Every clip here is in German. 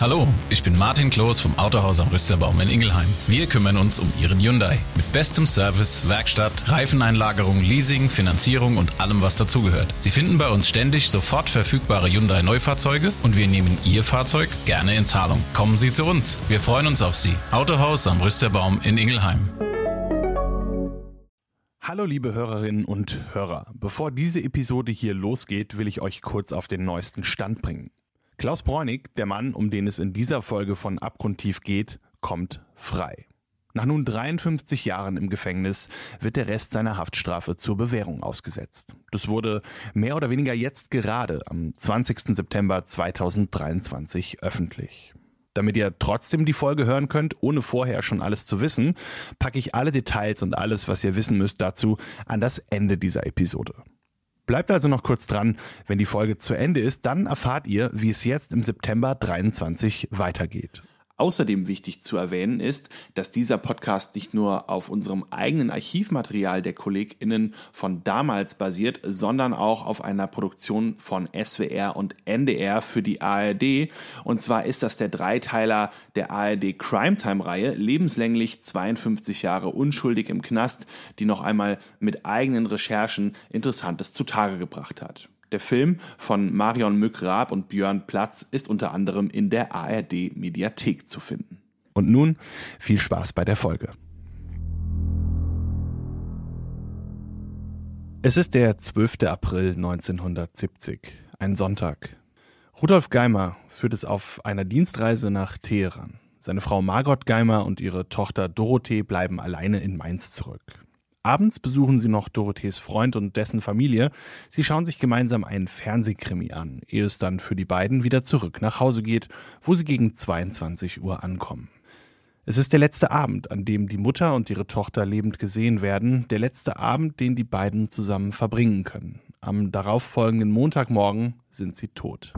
Hallo, ich bin Martin Kloß vom Autohaus am Rüsterbaum in Ingelheim. Wir kümmern uns um Ihren Hyundai. Mit bestem Service, Werkstatt, Reifeneinlagerung, Leasing, Finanzierung und allem, was dazugehört. Sie finden bei uns ständig sofort verfügbare Hyundai Neufahrzeuge und wir nehmen Ihr Fahrzeug gerne in Zahlung. Kommen Sie zu uns. Wir freuen uns auf Sie. Autohaus am Rüsterbaum in Ingelheim. Hallo liebe Hörerinnen und Hörer. Bevor diese Episode hier losgeht, will ich euch kurz auf den neuesten Stand bringen. Klaus Bräunig, der Mann, um den es in dieser Folge von Abgrundtief geht, kommt frei. Nach nun 53 Jahren im Gefängnis wird der Rest seiner Haftstrafe zur Bewährung ausgesetzt. Das wurde mehr oder weniger jetzt gerade am 20. September 2023 öffentlich. Damit ihr trotzdem die Folge hören könnt, ohne vorher schon alles zu wissen, packe ich alle Details und alles, was ihr wissen müsst dazu, an das Ende dieser Episode. Bleibt also noch kurz dran. Wenn die Folge zu Ende ist, dann erfahrt ihr, wie es jetzt im September 23 weitergeht. Außerdem wichtig zu erwähnen ist, dass dieser Podcast nicht nur auf unserem eigenen Archivmaterial der KollegInnen von damals basiert, sondern auch auf einer Produktion von SWR und NDR für die ARD. Und zwar ist das der Dreiteiler der ARD Crime Time Reihe, lebenslänglich 52 Jahre unschuldig im Knast, die noch einmal mit eigenen Recherchen Interessantes zutage gebracht hat. Der Film von Marion Mück-Raab und Björn Platz ist unter anderem in der ARD Mediathek zu finden. Und nun viel Spaß bei der Folge. Es ist der 12. April 1970, ein Sonntag. Rudolf Geimer führt es auf einer Dienstreise nach Teheran. Seine Frau Margot Geimer und ihre Tochter Dorothee bleiben alleine in Mainz zurück. Abends besuchen sie noch Dorothees Freund und dessen Familie. Sie schauen sich gemeinsam einen Fernsehkrimi an, ehe es dann für die beiden wieder zurück nach Hause geht, wo sie gegen 22 Uhr ankommen. Es ist der letzte Abend, an dem die Mutter und ihre Tochter lebend gesehen werden, der letzte Abend, den die beiden zusammen verbringen können. Am darauffolgenden Montagmorgen sind sie tot.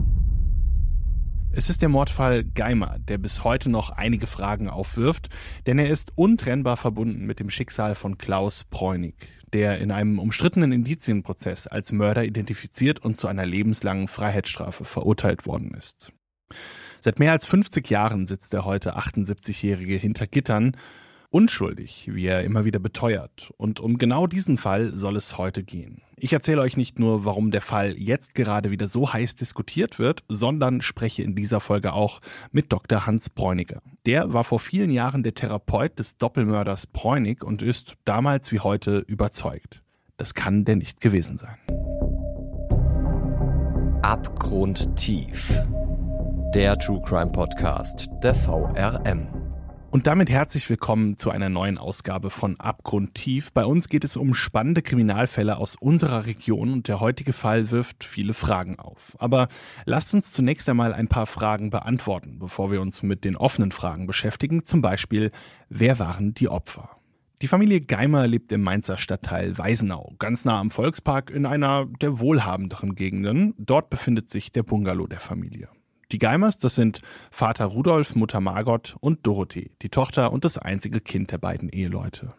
Es ist der Mordfall Geimer, der bis heute noch einige Fragen aufwirft, denn er ist untrennbar verbunden mit dem Schicksal von Klaus Bräunig, der in einem umstrittenen Indizienprozess als Mörder identifiziert und zu einer lebenslangen Freiheitsstrafe verurteilt worden ist. Seit mehr als 50 Jahren sitzt der heute 78-Jährige hinter Gittern unschuldig, wie er immer wieder beteuert. Und um genau diesen Fall soll es heute gehen. Ich erzähle euch nicht nur, warum der Fall jetzt gerade wieder so heiß diskutiert wird, sondern spreche in dieser Folge auch mit Dr. Hans Bräuniger. Der war vor vielen Jahren der Therapeut des Doppelmörders Bräunig und ist damals wie heute überzeugt. Das kann der nicht gewesen sein. Abgrundtief. Der True Crime Podcast der VRM. Und damit herzlich willkommen zu einer neuen Ausgabe von Abgrundtief. Bei uns geht es um spannende Kriminalfälle aus unserer Region und der heutige Fall wirft viele Fragen auf. Aber lasst uns zunächst einmal ein paar Fragen beantworten, bevor wir uns mit den offenen Fragen beschäftigen. Zum Beispiel, wer waren die Opfer? Die Familie Geimer lebt im Mainzer Stadtteil Weisenau, ganz nah am Volkspark in einer der wohlhabenderen Gegenden. Dort befindet sich der Bungalow der Familie. Die Geimers, das sind Vater Rudolf, Mutter Margot und Dorothee, die Tochter und das einzige Kind der beiden Eheleute.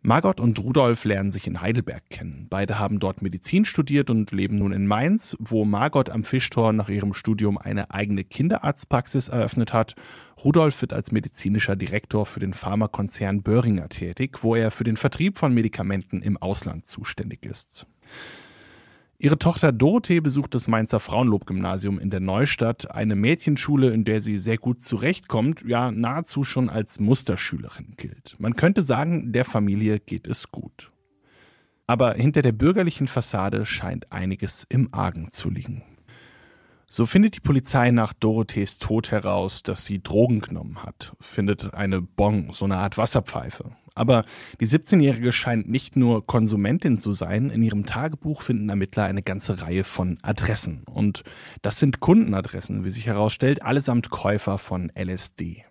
Margot und Rudolf lernen sich in Heidelberg kennen. Beide haben dort Medizin studiert und leben nun in Mainz, wo Margot am Fischtor nach ihrem Studium eine eigene Kinderarztpraxis eröffnet hat. Rudolf wird als medizinischer Direktor für den Pharmakonzern Böhringer tätig, wo er für den Vertrieb von Medikamenten im Ausland zuständig ist. Ihre Tochter Dorothee besucht das Mainzer Frauenlob-Gymnasium in der Neustadt, eine Mädchenschule, in der sie sehr gut zurechtkommt, ja nahezu schon als Musterschülerin gilt. Man könnte sagen, der Familie geht es gut. Aber hinter der bürgerlichen Fassade scheint einiges im Argen zu liegen. So findet die Polizei nach Dorothees Tod heraus, dass sie Drogen genommen hat, findet eine Bong, so eine Art Wasserpfeife. Aber die 17-Jährige scheint nicht nur Konsumentin zu sein. In ihrem Tagebuch finden Ermittler eine ganze Reihe von Adressen. Und das sind Kundenadressen, wie sich herausstellt, allesamt Käufer von LSD.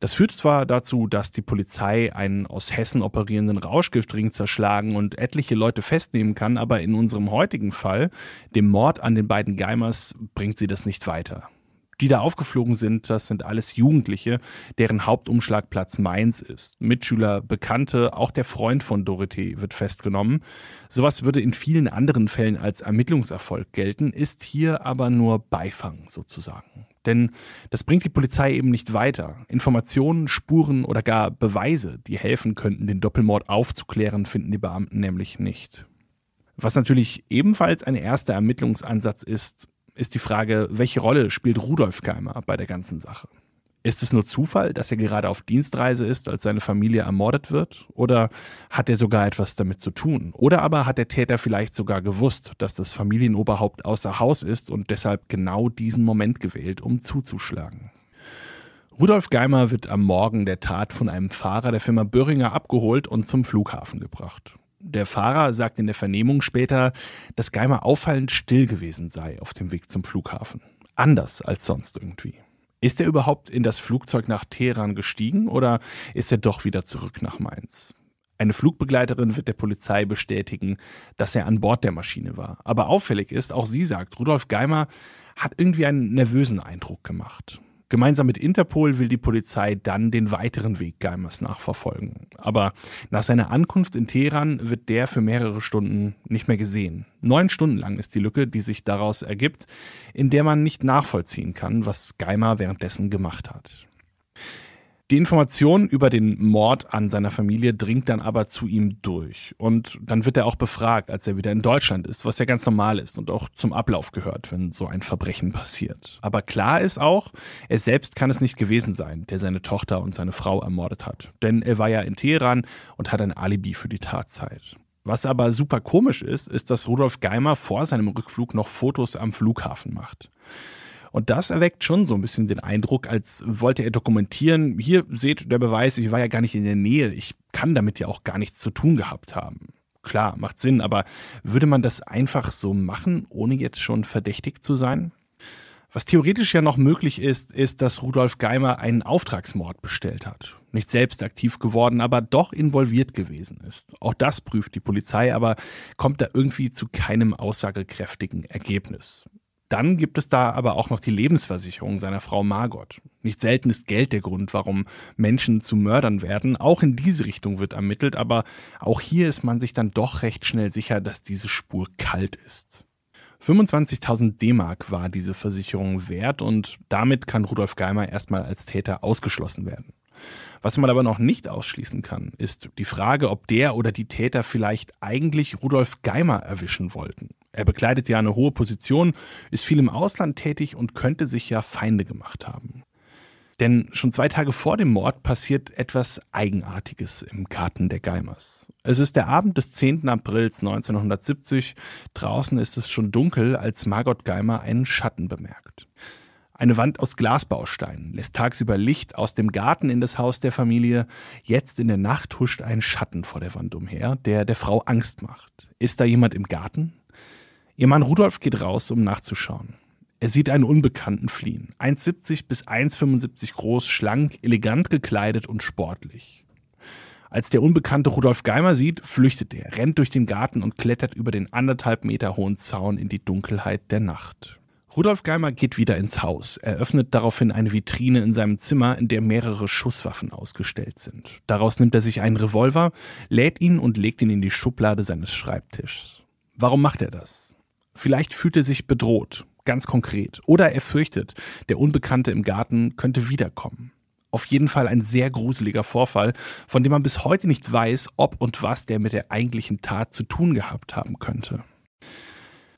Das führt zwar dazu, dass die Polizei einen aus Hessen operierenden Rauschgiftring zerschlagen und etliche Leute festnehmen kann, aber in unserem heutigen Fall, dem Mord an den beiden Geimers, bringt sie das nicht weiter. Die da aufgeflogen sind, das sind alles Jugendliche, deren Hauptumschlagplatz Mainz ist. Mitschüler, Bekannte, auch der Freund von Dorothee wird festgenommen. Sowas würde in vielen anderen Fällen als Ermittlungserfolg gelten, ist hier aber nur Beifang sozusagen. Denn das bringt die Polizei eben nicht weiter. Informationen, Spuren oder gar Beweise, die helfen könnten, den Doppelmord aufzuklären, finden die Beamten nämlich nicht. Was natürlich ebenfalls ein erster Ermittlungsansatz ist, ist die Frage, welche Rolle spielt Rudolf Geimer bei der ganzen Sache? Ist es nur Zufall, dass er gerade auf Dienstreise ist, als seine Familie ermordet wird? Oder hat er sogar etwas damit zu tun? Oder aber hat der Täter vielleicht sogar gewusst, dass das Familienoberhaupt außer Haus ist und deshalb genau diesen Moment gewählt, um zuzuschlagen? Rudolf Geimer wird am Morgen der Tat von einem Fahrer der Firma Böhringer abgeholt und zum Flughafen gebracht. Der Fahrer sagt in der Vernehmung später, dass Geimer auffallend still gewesen sei auf dem Weg zum Flughafen. Anders als sonst irgendwie. Ist er überhaupt in das Flugzeug nach Teheran gestiegen oder ist er doch wieder zurück nach Mainz? Eine Flugbegleiterin wird der Polizei bestätigen, dass er an Bord der Maschine war. Aber auffällig ist, auch sie sagt, Rudolf Geimer hat irgendwie einen nervösen Eindruck gemacht. Gemeinsam mit Interpol will die Polizei dann den weiteren Weg Geimers nachverfolgen. Aber nach seiner Ankunft in Teheran wird der für mehrere Stunden nicht mehr gesehen. Neun Stunden lang ist die Lücke, die sich daraus ergibt, in der man nicht nachvollziehen kann, was Geimer währenddessen gemacht hat. Die Information über den Mord an seiner Familie dringt dann aber zu ihm durch. Und dann wird er auch befragt, als er wieder in Deutschland ist, was ja ganz normal ist und auch zum Ablauf gehört, wenn so ein Verbrechen passiert. Aber klar ist auch, er selbst kann es nicht gewesen sein, der seine Tochter und seine Frau ermordet hat. Denn er war ja in Teheran und hat ein Alibi für die Tatzeit. Was aber super komisch ist, ist, dass Rudolf Geimer vor seinem Rückflug noch Fotos am Flughafen macht. Und das erweckt schon so ein bisschen den Eindruck, als wollte er dokumentieren, hier seht der Beweis, ich war ja gar nicht in der Nähe, ich kann damit ja auch gar nichts zu tun gehabt haben. Klar, macht Sinn, aber würde man das einfach so machen, ohne jetzt schon verdächtig zu sein? Was theoretisch ja noch möglich ist, ist, dass Rudolf Geimer einen Auftragsmord bestellt hat. Nicht selbst aktiv geworden, aber doch involviert gewesen ist. Auch das prüft die Polizei, aber kommt da irgendwie zu keinem aussagekräftigen Ergebnis. Dann gibt es da aber auch noch die Lebensversicherung seiner Frau Margot. Nicht selten ist Geld der Grund, warum Menschen zu Mördern werden. Auch in diese Richtung wird ermittelt, aber auch hier ist man sich dann doch recht schnell sicher, dass diese Spur kalt ist. 25.000 D-Mark war diese Versicherung wert und damit kann Rudolf Geimer erstmal als Täter ausgeschlossen werden. Was man aber noch nicht ausschließen kann, ist die Frage, ob der oder die Täter vielleicht eigentlich Rudolf Geimer erwischen wollten. Er bekleidet ja eine hohe Position, ist viel im Ausland tätig und könnte sich ja Feinde gemacht haben. Denn schon zwei Tage vor dem Mord passiert etwas Eigenartiges im Garten der Geimers. Es ist der Abend des 10. Aprils 1970. Draußen ist es schon dunkel, als Margot Geimer einen Schatten bemerkt. Eine Wand aus Glasbausteinen lässt tagsüber Licht aus dem Garten in das Haus der Familie. Jetzt in der Nacht huscht ein Schatten vor der Wand umher, der der Frau Angst macht. Ist da jemand im Garten? Ihr Mann Rudolf geht raus, um nachzuschauen. Er sieht einen Unbekannten fliehen. 1,70 bis 1,75 groß, schlank, elegant gekleidet und sportlich. Als der Unbekannte Rudolf Geimer sieht, flüchtet er, rennt durch den Garten und klettert über den anderthalb Meter hohen Zaun in die Dunkelheit der Nacht. Rudolf Geimer geht wieder ins Haus. Er öffnet daraufhin eine Vitrine in seinem Zimmer, in der mehrere Schusswaffen ausgestellt sind. Daraus nimmt er sich einen Revolver, lädt ihn und legt ihn in die Schublade seines Schreibtischs. Warum macht er das? Vielleicht fühlt er sich bedroht, ganz konkret. Oder er fürchtet, der Unbekannte im Garten könnte wiederkommen. Auf jeden Fall ein sehr gruseliger Vorfall, von dem man bis heute nicht weiß, ob und was der mit der eigentlichen Tat zu tun gehabt haben könnte.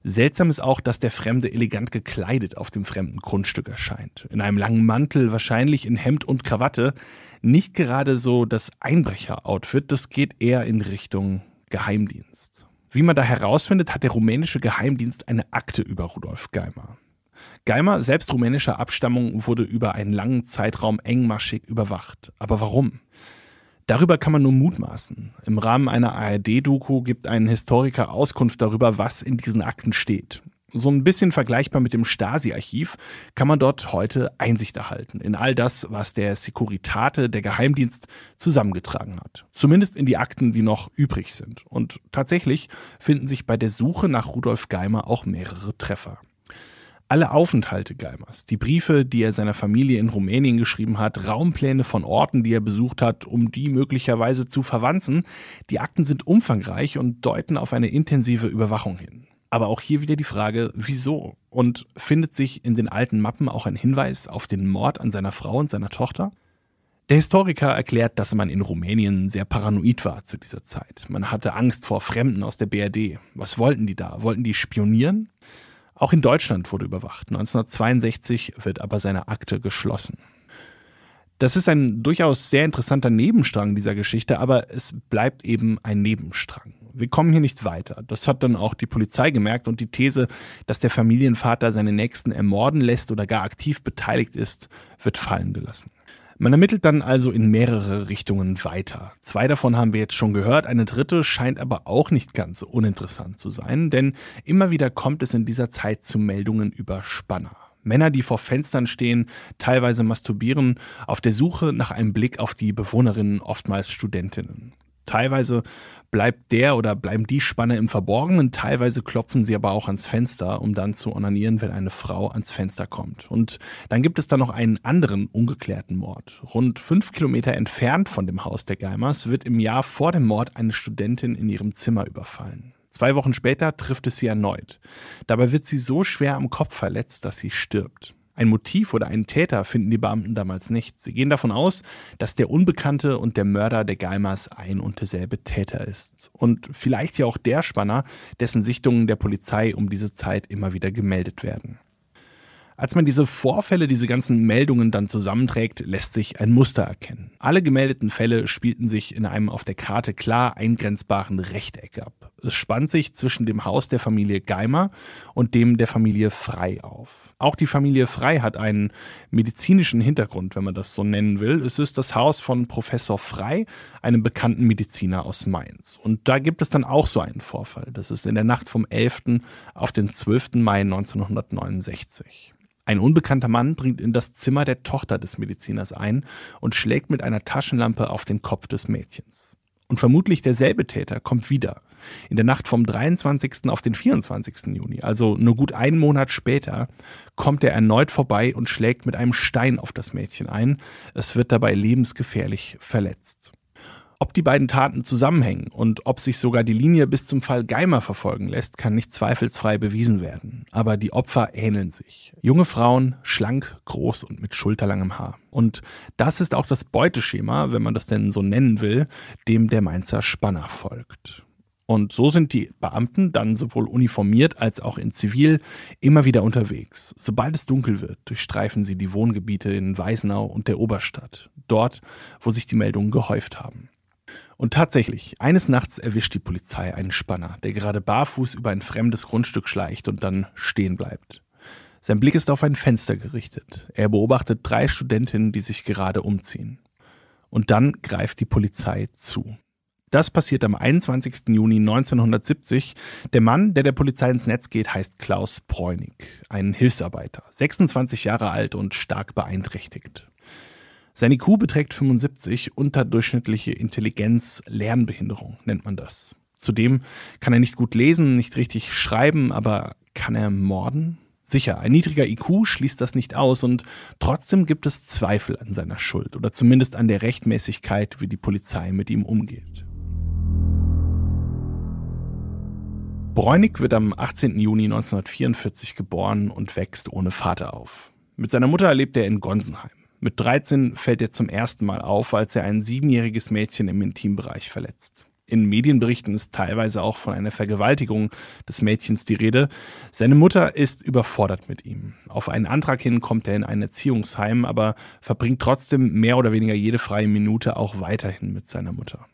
Seltsam ist auch, dass der Fremde elegant gekleidet auf dem fremden Grundstück erscheint. In einem langen Mantel, wahrscheinlich in Hemd und Krawatte. Nicht gerade so das Einbrecher-Outfit, das geht eher in Richtung Geheimdienst. Wie man da herausfindet, hat der rumänische Geheimdienst eine Akte über Rudolf Geimer. Geimer, selbst rumänischer Abstammung, wurde über einen langen Zeitraum engmaschig überwacht. Aber warum? Darüber kann man nur mutmaßen. Im Rahmen einer ARD-Doku gibt ein Historiker Auskunft darüber, was in diesen Akten steht so ein bisschen vergleichbar mit dem Stasi-Archiv, kann man dort heute Einsicht erhalten in all das, was der Securitate, der Geheimdienst, zusammengetragen hat. Zumindest in die Akten, die noch übrig sind. Und tatsächlich finden sich bei der Suche nach Rudolf Geimer auch mehrere Treffer. Alle Aufenthalte Geimers, die Briefe, die er seiner Familie in Rumänien geschrieben hat, Raumpläne von Orten, die er besucht hat, um die möglicherweise zu verwanzen, die Akten sind umfangreich und deuten auf eine intensive Überwachung hin. Aber auch hier wieder die Frage, wieso? Und findet sich in den alten Mappen auch ein Hinweis auf den Mord an seiner Frau und seiner Tochter? Der Historiker erklärt, dass man in Rumänien sehr paranoid war zu dieser Zeit. Man hatte Angst vor Fremden aus der BRD. Was wollten die da? Wollten die spionieren? Auch in Deutschland wurde überwacht. 1962 wird aber seine Akte geschlossen. Das ist ein durchaus sehr interessanter Nebenstrang dieser Geschichte, aber es bleibt eben ein Nebenstrang. Wir kommen hier nicht weiter. Das hat dann auch die Polizei gemerkt und die These, dass der Familienvater seine Nächsten ermorden lässt oder gar aktiv beteiligt ist, wird fallen gelassen. Man ermittelt dann also in mehrere Richtungen weiter. Zwei davon haben wir jetzt schon gehört, eine dritte scheint aber auch nicht ganz uninteressant zu sein, denn immer wieder kommt es in dieser Zeit zu Meldungen über Spanner. Männer, die vor Fenstern stehen, teilweise masturbieren, auf der Suche nach einem Blick auf die Bewohnerinnen, oftmals Studentinnen. Teilweise bleibt der oder bleiben die Spanne im Verborgenen, teilweise klopfen sie aber auch ans Fenster, um dann zu onanieren, wenn eine Frau ans Fenster kommt. Und dann gibt es da noch einen anderen ungeklärten Mord. Rund fünf Kilometer entfernt von dem Haus der Geimers wird im Jahr vor dem Mord eine Studentin in ihrem Zimmer überfallen. Zwei Wochen später trifft es sie erneut. Dabei wird sie so schwer am Kopf verletzt, dass sie stirbt. Ein Motiv oder einen Täter finden die Beamten damals nicht. Sie gehen davon aus, dass der Unbekannte und der Mörder der Geimers ein und derselbe Täter ist. Und vielleicht ja auch der Spanner, dessen Sichtungen der Polizei um diese Zeit immer wieder gemeldet werden. Als man diese Vorfälle, diese ganzen Meldungen dann zusammenträgt, lässt sich ein Muster erkennen. Alle gemeldeten Fälle spielten sich in einem auf der Karte klar eingrenzbaren Rechteck ab. Es spannt sich zwischen dem Haus der Familie Geimer und dem der Familie Frei auf. Auch die Familie Frei hat einen medizinischen Hintergrund, wenn man das so nennen will. Es ist das Haus von Professor Frei, einem bekannten Mediziner aus Mainz. Und da gibt es dann auch so einen Vorfall. Das ist in der Nacht vom 11. auf den 12. Mai 1969. Ein unbekannter Mann dringt in das Zimmer der Tochter des Mediziners ein und schlägt mit einer Taschenlampe auf den Kopf des Mädchens. Und vermutlich derselbe Täter kommt wieder. In der Nacht vom 23. auf den 24. Juni, also nur gut einen Monat später, kommt er erneut vorbei und schlägt mit einem Stein auf das Mädchen ein. Es wird dabei lebensgefährlich verletzt. Ob die beiden Taten zusammenhängen und ob sich sogar die Linie bis zum Fall Geimer verfolgen lässt, kann nicht zweifelsfrei bewiesen werden. Aber die Opfer ähneln sich. Junge Frauen, schlank, groß und mit schulterlangem Haar. Und das ist auch das Beuteschema, wenn man das denn so nennen will, dem der Mainzer Spanner folgt. Und so sind die Beamten dann sowohl uniformiert als auch in Zivil immer wieder unterwegs. Sobald es dunkel wird, durchstreifen sie die Wohngebiete in Weisenau und der Oberstadt, dort, wo sich die Meldungen gehäuft haben. Und tatsächlich, eines Nachts erwischt die Polizei einen Spanner, der gerade barfuß über ein fremdes Grundstück schleicht und dann stehen bleibt. Sein Blick ist auf ein Fenster gerichtet. Er beobachtet drei Studentinnen, die sich gerade umziehen. Und dann greift die Polizei zu. Das passiert am 21. Juni 1970. Der Mann, der der Polizei ins Netz geht, heißt Klaus Bräunig, ein Hilfsarbeiter, 26 Jahre alt und stark beeinträchtigt. Seine IQ beträgt 75, unterdurchschnittliche Intelligenz, Lernbehinderung nennt man das. Zudem kann er nicht gut lesen, nicht richtig schreiben, aber kann er morden? Sicher, ein niedriger IQ schließt das nicht aus und trotzdem gibt es Zweifel an seiner Schuld oder zumindest an der Rechtmäßigkeit, wie die Polizei mit ihm umgeht. Bräunig wird am 18. Juni 1944 geboren und wächst ohne Vater auf. Mit seiner Mutter lebt er in Gonsenheim. Mit 13 fällt er zum ersten Mal auf, als er ein siebenjähriges Mädchen im Intimbereich verletzt. In Medienberichten ist teilweise auch von einer Vergewaltigung des Mädchens die Rede. Seine Mutter ist überfordert mit ihm. Auf einen Antrag hin kommt er in ein Erziehungsheim, aber verbringt trotzdem mehr oder weniger jede freie Minute auch weiterhin mit seiner Mutter.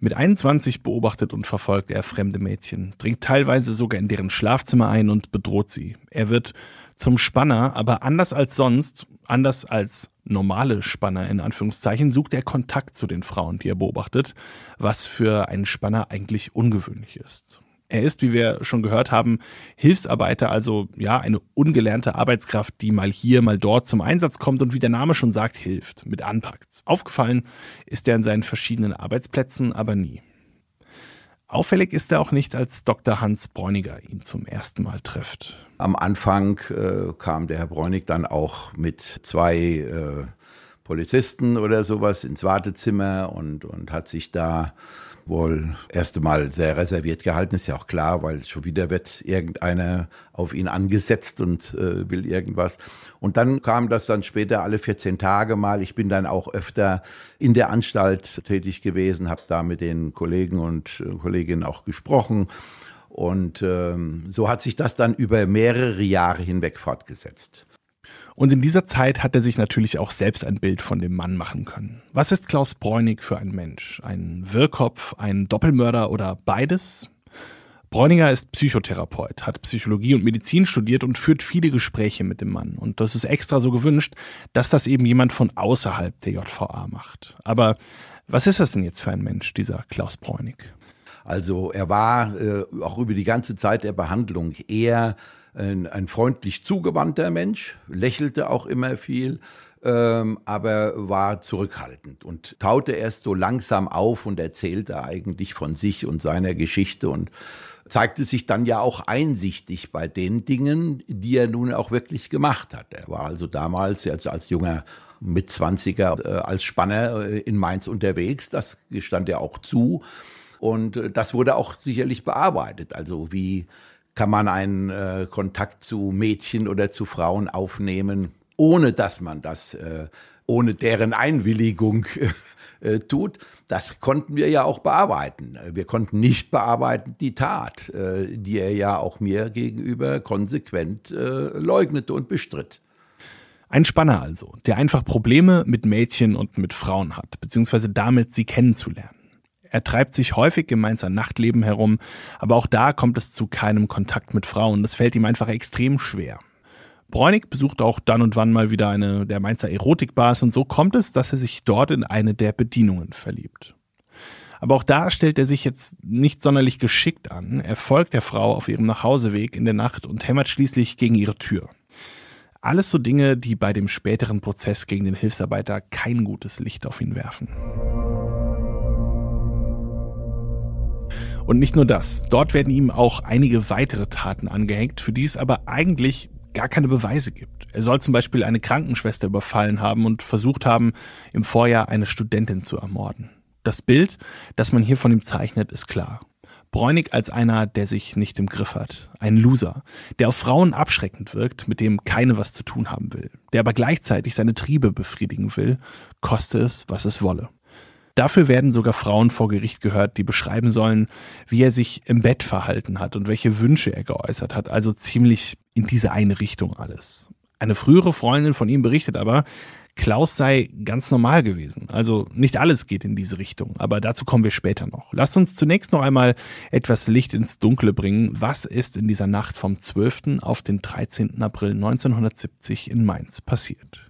Mit 21 beobachtet und verfolgt er fremde Mädchen, dringt teilweise sogar in deren Schlafzimmer ein und bedroht sie. Er wird zum Spanner, aber anders als sonst, anders als normale Spanner in Anführungszeichen, sucht er Kontakt zu den Frauen, die er beobachtet, was für einen Spanner eigentlich ungewöhnlich ist. Er ist, wie wir schon gehört haben, Hilfsarbeiter, also ja, eine ungelernte Arbeitskraft, die mal hier, mal dort zum Einsatz kommt und wie der Name schon sagt, hilft, mit anpackt. Aufgefallen ist er in seinen verschiedenen Arbeitsplätzen aber nie. Auffällig ist er auch nicht, als Dr. Hans Bräuniger ihn zum ersten Mal trifft. Am Anfang äh, kam der Herr Bräunig dann auch mit zwei äh, Polizisten oder sowas ins Wartezimmer und, und hat sich da wohl erst einmal sehr reserviert gehalten, ist ja auch klar, weil schon wieder wird irgendeiner auf ihn angesetzt und äh, will irgendwas. Und dann kam das dann später alle 14 Tage mal. Ich bin dann auch öfter in der Anstalt tätig gewesen, habe da mit den Kollegen und äh, Kolleginnen auch gesprochen. Und ähm, so hat sich das dann über mehrere Jahre hinweg fortgesetzt. Und in dieser Zeit hat er sich natürlich auch selbst ein Bild von dem Mann machen können. Was ist Klaus Bräunig für ein Mensch? Ein Wirrkopf, ein Doppelmörder oder beides? Bräuninger ist Psychotherapeut, hat Psychologie und Medizin studiert und führt viele Gespräche mit dem Mann. Und das ist extra so gewünscht, dass das eben jemand von außerhalb der JVA macht. Aber was ist das denn jetzt für ein Mensch, dieser Klaus Bräunig? Also er war äh, auch über die ganze Zeit der Behandlung eher ein, ein freundlich zugewandter Mensch, lächelte auch immer viel, ähm, aber war zurückhaltend und taute erst so langsam auf und erzählte eigentlich von sich und seiner Geschichte und zeigte sich dann ja auch einsichtig bei den Dingen, die er nun auch wirklich gemacht hat. Er war also damals als, als junger mit 20er äh, als Spanner äh, in Mainz unterwegs, das gestand er auch zu. Und äh, das wurde auch sicherlich bearbeitet. Also wie kann man einen äh, Kontakt zu Mädchen oder zu Frauen aufnehmen, ohne dass man das, äh, ohne deren Einwilligung äh, tut. Das konnten wir ja auch bearbeiten. Wir konnten nicht bearbeiten die Tat, äh, die er ja auch mir gegenüber konsequent äh, leugnete und bestritt. Ein Spanner also, der einfach Probleme mit Mädchen und mit Frauen hat, beziehungsweise damit sie kennenzulernen. Er treibt sich häufig im Mainzer Nachtleben herum, aber auch da kommt es zu keinem Kontakt mit Frauen. Das fällt ihm einfach extrem schwer. Bräunig besucht auch dann und wann mal wieder eine der Mainzer Erotikbars und so kommt es, dass er sich dort in eine der Bedienungen verliebt. Aber auch da stellt er sich jetzt nicht sonderlich geschickt an. Er folgt der Frau auf ihrem Nachhauseweg in der Nacht und hämmert schließlich gegen ihre Tür. Alles so Dinge, die bei dem späteren Prozess gegen den Hilfsarbeiter kein gutes Licht auf ihn werfen. Und nicht nur das, dort werden ihm auch einige weitere Taten angehängt, für die es aber eigentlich gar keine Beweise gibt. Er soll zum Beispiel eine Krankenschwester überfallen haben und versucht haben, im Vorjahr eine Studentin zu ermorden. Das Bild, das man hier von ihm zeichnet, ist klar. Bräunig als einer, der sich nicht im Griff hat. Ein Loser, der auf Frauen abschreckend wirkt, mit dem keine was zu tun haben will. Der aber gleichzeitig seine Triebe befriedigen will, koste es, was es wolle. Dafür werden sogar Frauen vor Gericht gehört, die beschreiben sollen, wie er sich im Bett verhalten hat und welche Wünsche er geäußert hat. Also ziemlich in diese eine Richtung alles. Eine frühere Freundin von ihm berichtet aber, Klaus sei ganz normal gewesen. Also nicht alles geht in diese Richtung, aber dazu kommen wir später noch. Lasst uns zunächst noch einmal etwas Licht ins Dunkle bringen. Was ist in dieser Nacht vom 12. auf den 13. April 1970 in Mainz passiert?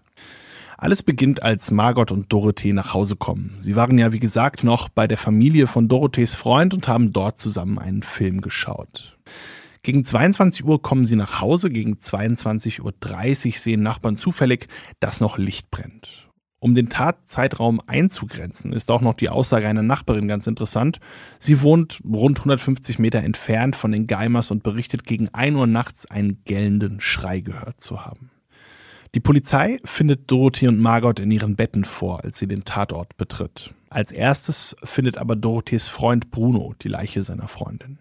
Alles beginnt, als Margot und Dorothee nach Hause kommen. Sie waren ja, wie gesagt, noch bei der Familie von Dorothees Freund und haben dort zusammen einen Film geschaut. Gegen 22 Uhr kommen sie nach Hause, gegen 22.30 Uhr sehen Nachbarn zufällig, dass noch Licht brennt. Um den Tatzeitraum einzugrenzen, ist auch noch die Aussage einer Nachbarin ganz interessant. Sie wohnt rund 150 Meter entfernt von den Geimers und berichtet, gegen 1 Uhr nachts einen gellenden Schrei gehört zu haben. Die Polizei findet Dorothee und Margot in ihren Betten vor, als sie den Tatort betritt. Als erstes findet aber Dorothees Freund Bruno die Leiche seiner Freundin.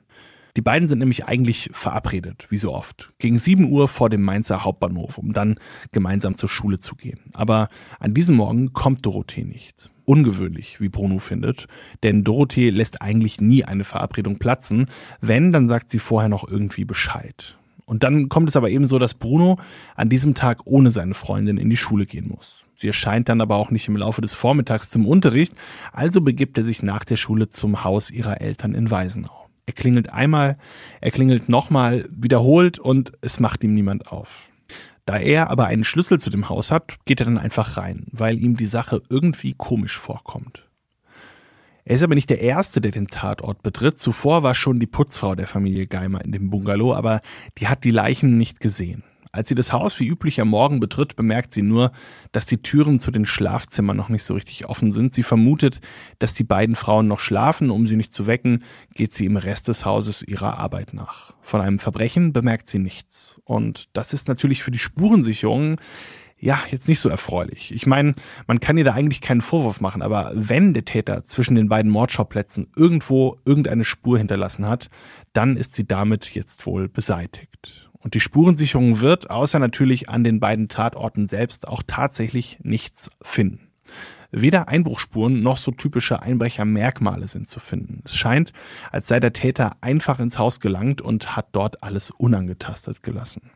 Die beiden sind nämlich eigentlich verabredet, wie so oft, gegen 7 Uhr vor dem Mainzer Hauptbahnhof, um dann gemeinsam zur Schule zu gehen. Aber an diesem Morgen kommt Dorothee nicht. Ungewöhnlich, wie Bruno findet, denn Dorothee lässt eigentlich nie eine Verabredung platzen. Wenn, dann sagt sie vorher noch irgendwie Bescheid. Und dann kommt es aber eben so, dass Bruno an diesem Tag ohne seine Freundin in die Schule gehen muss. Sie erscheint dann aber auch nicht im Laufe des Vormittags zum Unterricht, also begibt er sich nach der Schule zum Haus ihrer Eltern in Weisenau. Er klingelt einmal, er klingelt nochmal, wiederholt und es macht ihm niemand auf. Da er aber einen Schlüssel zu dem Haus hat, geht er dann einfach rein, weil ihm die Sache irgendwie komisch vorkommt. Er ist aber nicht der Erste, der den Tatort betritt. Zuvor war schon die Putzfrau der Familie Geimer in dem Bungalow, aber die hat die Leichen nicht gesehen. Als sie das Haus wie üblich am Morgen betritt, bemerkt sie nur, dass die Türen zu den Schlafzimmern noch nicht so richtig offen sind. Sie vermutet, dass die beiden Frauen noch schlafen. Um sie nicht zu wecken, geht sie im Rest des Hauses ihrer Arbeit nach. Von einem Verbrechen bemerkt sie nichts. Und das ist natürlich für die Spurensicherung ja, jetzt nicht so erfreulich. Ich meine, man kann ihr da eigentlich keinen Vorwurf machen, aber wenn der Täter zwischen den beiden Mordschauplätzen irgendwo irgendeine Spur hinterlassen hat, dann ist sie damit jetzt wohl beseitigt. Und die Spurensicherung wird, außer natürlich an den beiden Tatorten selbst, auch tatsächlich nichts finden. Weder Einbruchspuren noch so typische Einbrechermerkmale sind zu finden. Es scheint, als sei der Täter einfach ins Haus gelangt und hat dort alles unangetastet gelassen.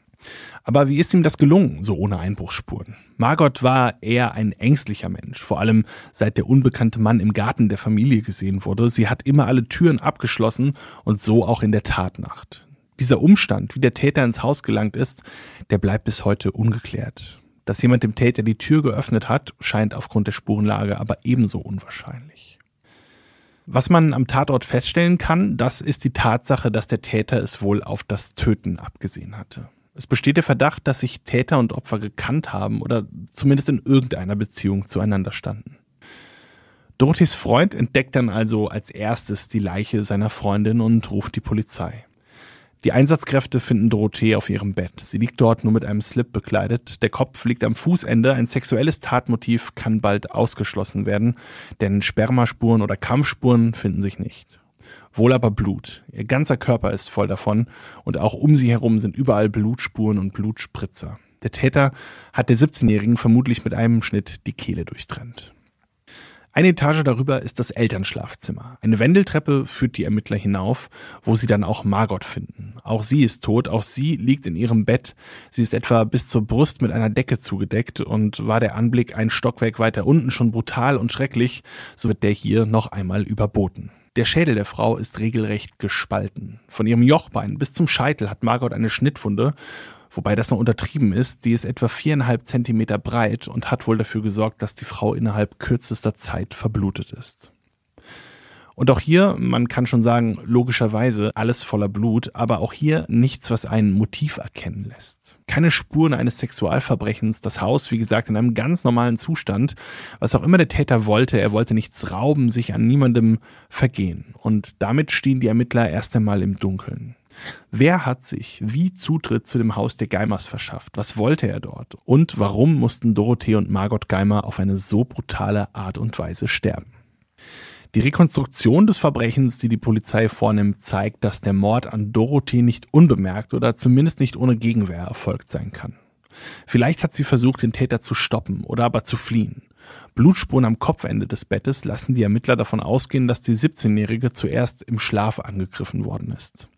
Aber wie ist ihm das gelungen, so ohne Einbruchsspuren? Margot war eher ein ängstlicher Mensch, vor allem seit der unbekannte Mann im Garten der Familie gesehen wurde. Sie hat immer alle Türen abgeschlossen und so auch in der Tatnacht. Dieser Umstand, wie der Täter ins Haus gelangt ist, der bleibt bis heute ungeklärt. Dass jemand dem Täter die Tür geöffnet hat, scheint aufgrund der Spurenlage aber ebenso unwahrscheinlich. Was man am Tatort feststellen kann, das ist die Tatsache, dass der Täter es wohl auf das Töten abgesehen hatte. Es besteht der Verdacht, dass sich Täter und Opfer gekannt haben oder zumindest in irgendeiner Beziehung zueinander standen. Dorothys Freund entdeckt dann also als erstes die Leiche seiner Freundin und ruft die Polizei. Die Einsatzkräfte finden Dorothee auf ihrem Bett. Sie liegt dort nur mit einem Slip bekleidet. Der Kopf liegt am Fußende. Ein sexuelles Tatmotiv kann bald ausgeschlossen werden, denn Spermaspuren oder Kampfspuren finden sich nicht. Wohl aber Blut. Ihr ganzer Körper ist voll davon und auch um sie herum sind überall Blutspuren und Blutspritzer. Der Täter hat der 17-Jährigen vermutlich mit einem Schnitt die Kehle durchtrennt. Eine Etage darüber ist das Elternschlafzimmer. Eine Wendeltreppe führt die Ermittler hinauf, wo sie dann auch Margot finden. Auch sie ist tot, auch sie liegt in ihrem Bett. Sie ist etwa bis zur Brust mit einer Decke zugedeckt und war der Anblick ein Stockwerk weiter unten schon brutal und schrecklich, so wird der hier noch einmal überboten. Der Schädel der Frau ist regelrecht gespalten. Von ihrem Jochbein bis zum Scheitel hat Margot eine Schnittwunde wobei das noch untertrieben ist. Die ist etwa viereinhalb Zentimeter breit und hat wohl dafür gesorgt, dass die Frau innerhalb kürzester Zeit verblutet ist. Und auch hier, man kann schon sagen, logischerweise alles voller Blut, aber auch hier nichts, was ein Motiv erkennen lässt. Keine Spuren eines Sexualverbrechens, das Haus, wie gesagt, in einem ganz normalen Zustand. Was auch immer der Täter wollte, er wollte nichts rauben, sich an niemandem vergehen. Und damit stehen die Ermittler erst einmal im Dunkeln. Wer hat sich wie Zutritt zu dem Haus der Geimers verschafft? Was wollte er dort? Und warum mussten Dorothee und Margot Geimer auf eine so brutale Art und Weise sterben? Die Rekonstruktion des Verbrechens, die die Polizei vornimmt, zeigt, dass der Mord an Dorothee nicht unbemerkt oder zumindest nicht ohne Gegenwehr erfolgt sein kann. Vielleicht hat sie versucht, den Täter zu stoppen oder aber zu fliehen. Blutspuren am Kopfende des Bettes lassen die Ermittler davon ausgehen, dass die 17-Jährige zuerst im Schlaf angegriffen worden ist.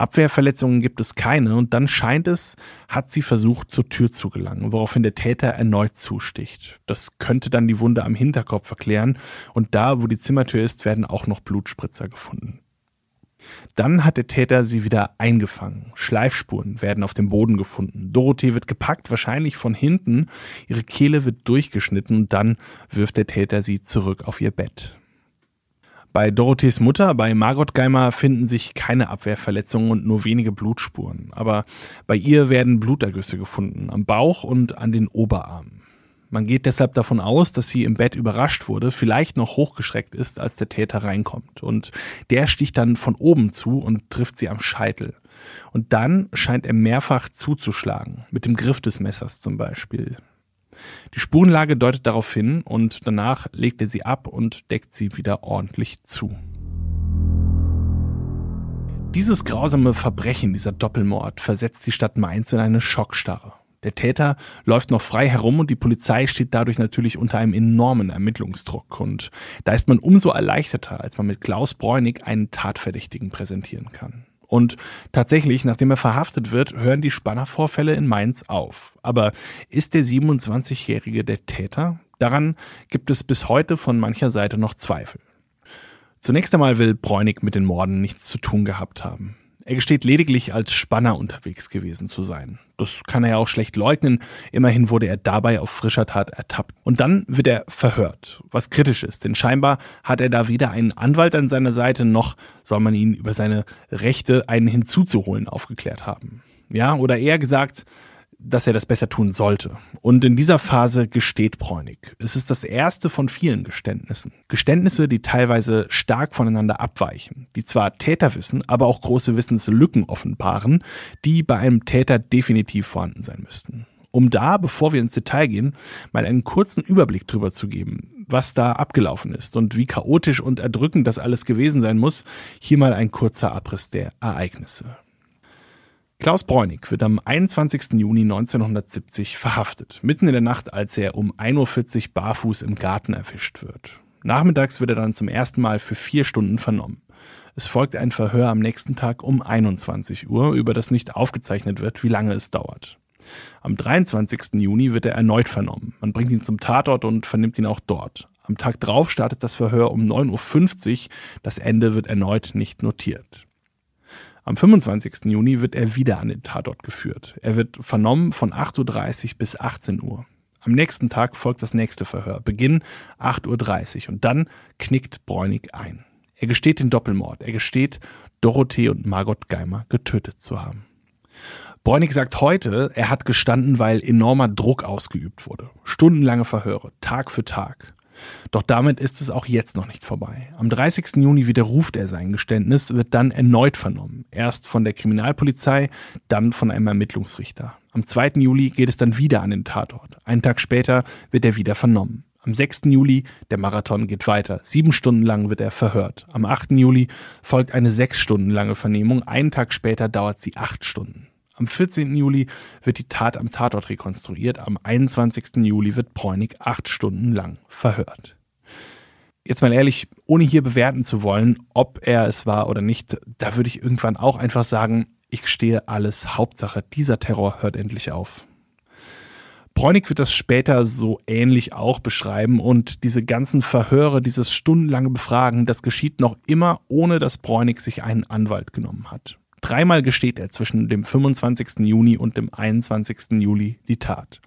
Abwehrverletzungen gibt es keine und dann scheint es, hat sie versucht, zur Tür zu gelangen, woraufhin der Täter erneut zusticht. Das könnte dann die Wunde am Hinterkopf erklären und da, wo die Zimmertür ist, werden auch noch Blutspritzer gefunden. Dann hat der Täter sie wieder eingefangen. Schleifspuren werden auf dem Boden gefunden. Dorothee wird gepackt, wahrscheinlich von hinten. Ihre Kehle wird durchgeschnitten und dann wirft der Täter sie zurück auf ihr Bett. Bei Dorothees Mutter, bei Margot Geimer, finden sich keine Abwehrverletzungen und nur wenige Blutspuren. Aber bei ihr werden Blutergüsse gefunden, am Bauch und an den Oberarmen. Man geht deshalb davon aus, dass sie im Bett überrascht wurde, vielleicht noch hochgeschreckt ist, als der Täter reinkommt. Und der sticht dann von oben zu und trifft sie am Scheitel. Und dann scheint er mehrfach zuzuschlagen, mit dem Griff des Messers zum Beispiel. Die Spurenlage deutet darauf hin und danach legt er sie ab und deckt sie wieder ordentlich zu. Dieses grausame Verbrechen, dieser Doppelmord, versetzt die Stadt Mainz in eine Schockstarre. Der Täter läuft noch frei herum und die Polizei steht dadurch natürlich unter einem enormen Ermittlungsdruck. Und da ist man umso erleichterter, als man mit Klaus Bräunig einen Tatverdächtigen präsentieren kann. Und tatsächlich, nachdem er verhaftet wird, hören die Spannervorfälle in Mainz auf. Aber ist der 27-Jährige der Täter? Daran gibt es bis heute von mancher Seite noch Zweifel. Zunächst einmal will Bräunig mit den Morden nichts zu tun gehabt haben. Er gesteht lediglich als Spanner unterwegs gewesen zu sein. Das kann er ja auch schlecht leugnen. Immerhin wurde er dabei auf frischer Tat ertappt. Und dann wird er verhört, was kritisch ist, denn scheinbar hat er da weder einen Anwalt an seiner Seite, noch soll man ihn über seine Rechte, einen hinzuzuholen, aufgeklärt haben. Ja, oder eher gesagt, dass er das besser tun sollte. Und in dieser Phase gesteht Bräunig. Es ist das erste von vielen Geständnissen. Geständnisse, die teilweise stark voneinander abweichen, die zwar Täter wissen, aber auch große Wissenslücken offenbaren, die bei einem Täter definitiv vorhanden sein müssten. Um da, bevor wir ins Detail gehen, mal einen kurzen Überblick drüber zu geben, was da abgelaufen ist und wie chaotisch und erdrückend das alles gewesen sein muss, hier mal ein kurzer Abriss der Ereignisse. Klaus Bräunig wird am 21. Juni 1970 verhaftet, mitten in der Nacht, als er um 1.40 Uhr barfuß im Garten erwischt wird. Nachmittags wird er dann zum ersten Mal für vier Stunden vernommen. Es folgt ein Verhör am nächsten Tag um 21 Uhr, über das nicht aufgezeichnet wird, wie lange es dauert. Am 23. Juni wird er erneut vernommen. Man bringt ihn zum Tatort und vernimmt ihn auch dort. Am Tag drauf startet das Verhör um 9.50 Uhr. Das Ende wird erneut nicht notiert. Am 25. Juni wird er wieder an den Tatort geführt. Er wird vernommen von 8.30 Uhr bis 18 Uhr. Am nächsten Tag folgt das nächste Verhör, Beginn 8.30 Uhr und dann knickt Bräunig ein. Er gesteht den Doppelmord. Er gesteht, Dorothee und Margot Geimer getötet zu haben. Bräunig sagt heute, er hat gestanden, weil enormer Druck ausgeübt wurde. Stundenlange Verhöre, Tag für Tag. Doch damit ist es auch jetzt noch nicht vorbei. Am 30. Juni widerruft er sein Geständnis, wird dann erneut vernommen. Erst von der Kriminalpolizei, dann von einem Ermittlungsrichter. Am 2. Juli geht es dann wieder an den Tatort. Einen Tag später wird er wieder vernommen. Am 6. Juli, der Marathon geht weiter. Sieben Stunden lang wird er verhört. Am 8. Juli folgt eine sechs Stunden lange Vernehmung. Einen Tag später dauert sie acht Stunden. Am 14. Juli wird die Tat am Tatort rekonstruiert. Am 21. Juli wird Bräunig acht Stunden lang verhört. Jetzt mal ehrlich, ohne hier bewerten zu wollen, ob er es war oder nicht, da würde ich irgendwann auch einfach sagen, ich stehe alles. Hauptsache, dieser Terror hört endlich auf. Bräunig wird das später so ähnlich auch beschreiben und diese ganzen Verhöre, dieses stundenlange Befragen, das geschieht noch immer, ohne dass Bräunig sich einen Anwalt genommen hat. Dreimal gesteht er zwischen dem 25. Juni und dem 21. Juli die Tat.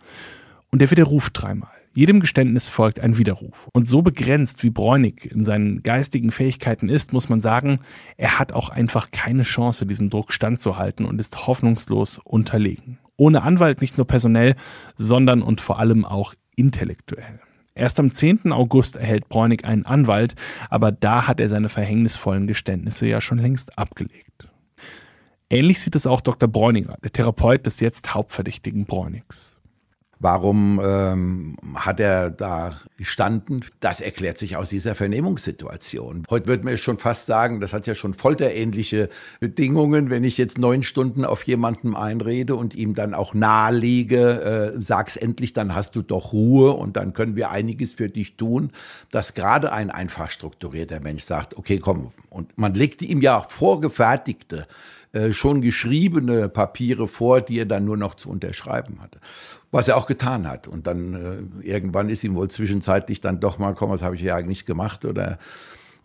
Und er widerruft dreimal. Jedem Geständnis folgt ein Widerruf. Und so begrenzt wie Bräunig in seinen geistigen Fähigkeiten ist, muss man sagen, er hat auch einfach keine Chance, diesem Druck standzuhalten und ist hoffnungslos unterlegen. Ohne Anwalt nicht nur personell, sondern und vor allem auch intellektuell. Erst am 10. August erhält Bräunig einen Anwalt, aber da hat er seine verhängnisvollen Geständnisse ja schon längst abgelegt. Ähnlich sieht es auch Dr. Bräuninger, der Therapeut des jetzt Hauptverdächtigen Bräunigs. Warum ähm, hat er da gestanden? Das erklärt sich aus dieser Vernehmungssituation. Heute würde man schon fast sagen, das hat ja schon folterähnliche Bedingungen, wenn ich jetzt neun Stunden auf jemanden einrede und ihm dann auch nahelege, äh, sag's endlich, dann hast du doch Ruhe und dann können wir einiges für dich tun, dass gerade ein einfach strukturierter Mensch sagt, okay, komm, und man legte ihm ja vorgefertigte äh, schon geschriebene Papiere vor, die er dann nur noch zu unterschreiben hatte. Was er auch getan hat. Und dann äh, irgendwann ist ihm wohl zwischenzeitlich dann doch mal, komm, was habe ich ja eigentlich gemacht oder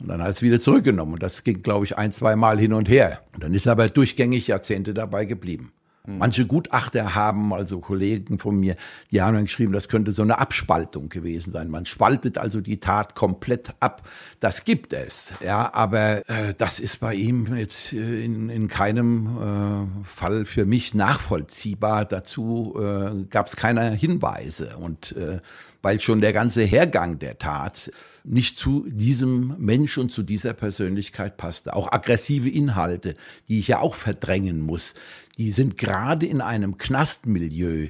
und dann hat es wieder zurückgenommen. Und das ging, glaube ich, ein, zwei Mal hin und her. Und dann ist er aber durchgängig Jahrzehnte dabei geblieben. Mhm. Manche Gutachter haben, also Kollegen von mir, die haben dann geschrieben, das könnte so eine Abspaltung gewesen sein. Man spaltet also die Tat komplett ab. Das gibt es. Ja, aber äh, das ist bei ihm jetzt äh, in, in keinem äh, Fall für mich nachvollziehbar. Dazu äh, gab es keine Hinweise. Und äh, weil schon der ganze Hergang der Tat nicht zu diesem Mensch und zu dieser Persönlichkeit passte. Auch aggressive Inhalte, die ich ja auch verdrängen muss, die sind gerade in einem Knastmilieu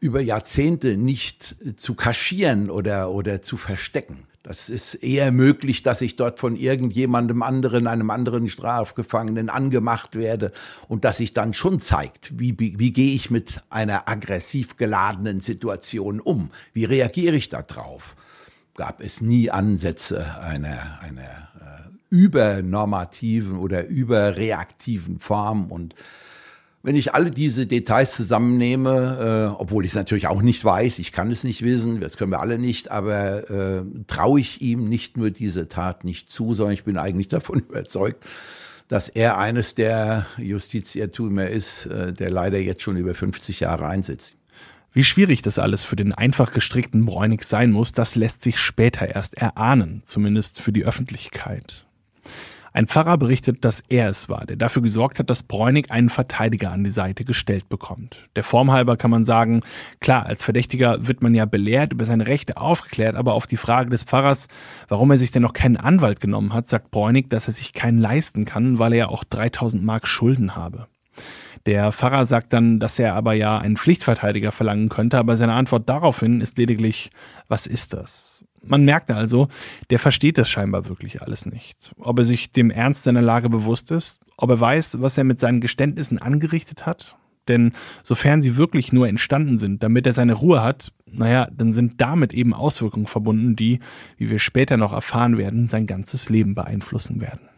über Jahrzehnte nicht zu kaschieren oder, oder zu verstecken. Das ist eher möglich, dass ich dort von irgendjemandem anderen, einem anderen Strafgefangenen angemacht werde und dass sich dann schon zeigt, wie, wie, wie gehe ich mit einer aggressiv geladenen Situation um? Wie reagiere ich darauf? Gab es nie Ansätze einer, einer äh, übernormativen oder überreaktiven Form und wenn ich alle diese Details zusammennehme, äh, obwohl ich es natürlich auch nicht weiß, ich kann es nicht wissen, das können wir alle nicht, aber äh, traue ich ihm nicht nur diese Tat nicht zu, sondern ich bin eigentlich davon überzeugt, dass er eines der Justizirrtümer ist, äh, der leider jetzt schon über 50 Jahre einsetzt. Wie schwierig das alles für den einfach gestrickten Bräunig sein muss, das lässt sich später erst erahnen, zumindest für die Öffentlichkeit. Ein Pfarrer berichtet, dass er es war, der dafür gesorgt hat, dass Bräunig einen Verteidiger an die Seite gestellt bekommt. Der Form halber kann man sagen, klar, als Verdächtiger wird man ja belehrt, über seine Rechte aufgeklärt, aber auf die Frage des Pfarrers, warum er sich denn noch keinen Anwalt genommen hat, sagt Bräunig, dass er sich keinen leisten kann, weil er ja auch 3000 Mark Schulden habe. Der Pfarrer sagt dann, dass er aber ja einen Pflichtverteidiger verlangen könnte, aber seine Antwort daraufhin ist lediglich, was ist das? Man merkt also, der versteht das scheinbar wirklich alles nicht. Ob er sich dem Ernst seiner Lage bewusst ist, ob er weiß, was er mit seinen Geständnissen angerichtet hat. Denn sofern sie wirklich nur entstanden sind, damit er seine Ruhe hat, naja, dann sind damit eben Auswirkungen verbunden, die, wie wir später noch erfahren werden, sein ganzes Leben beeinflussen werden.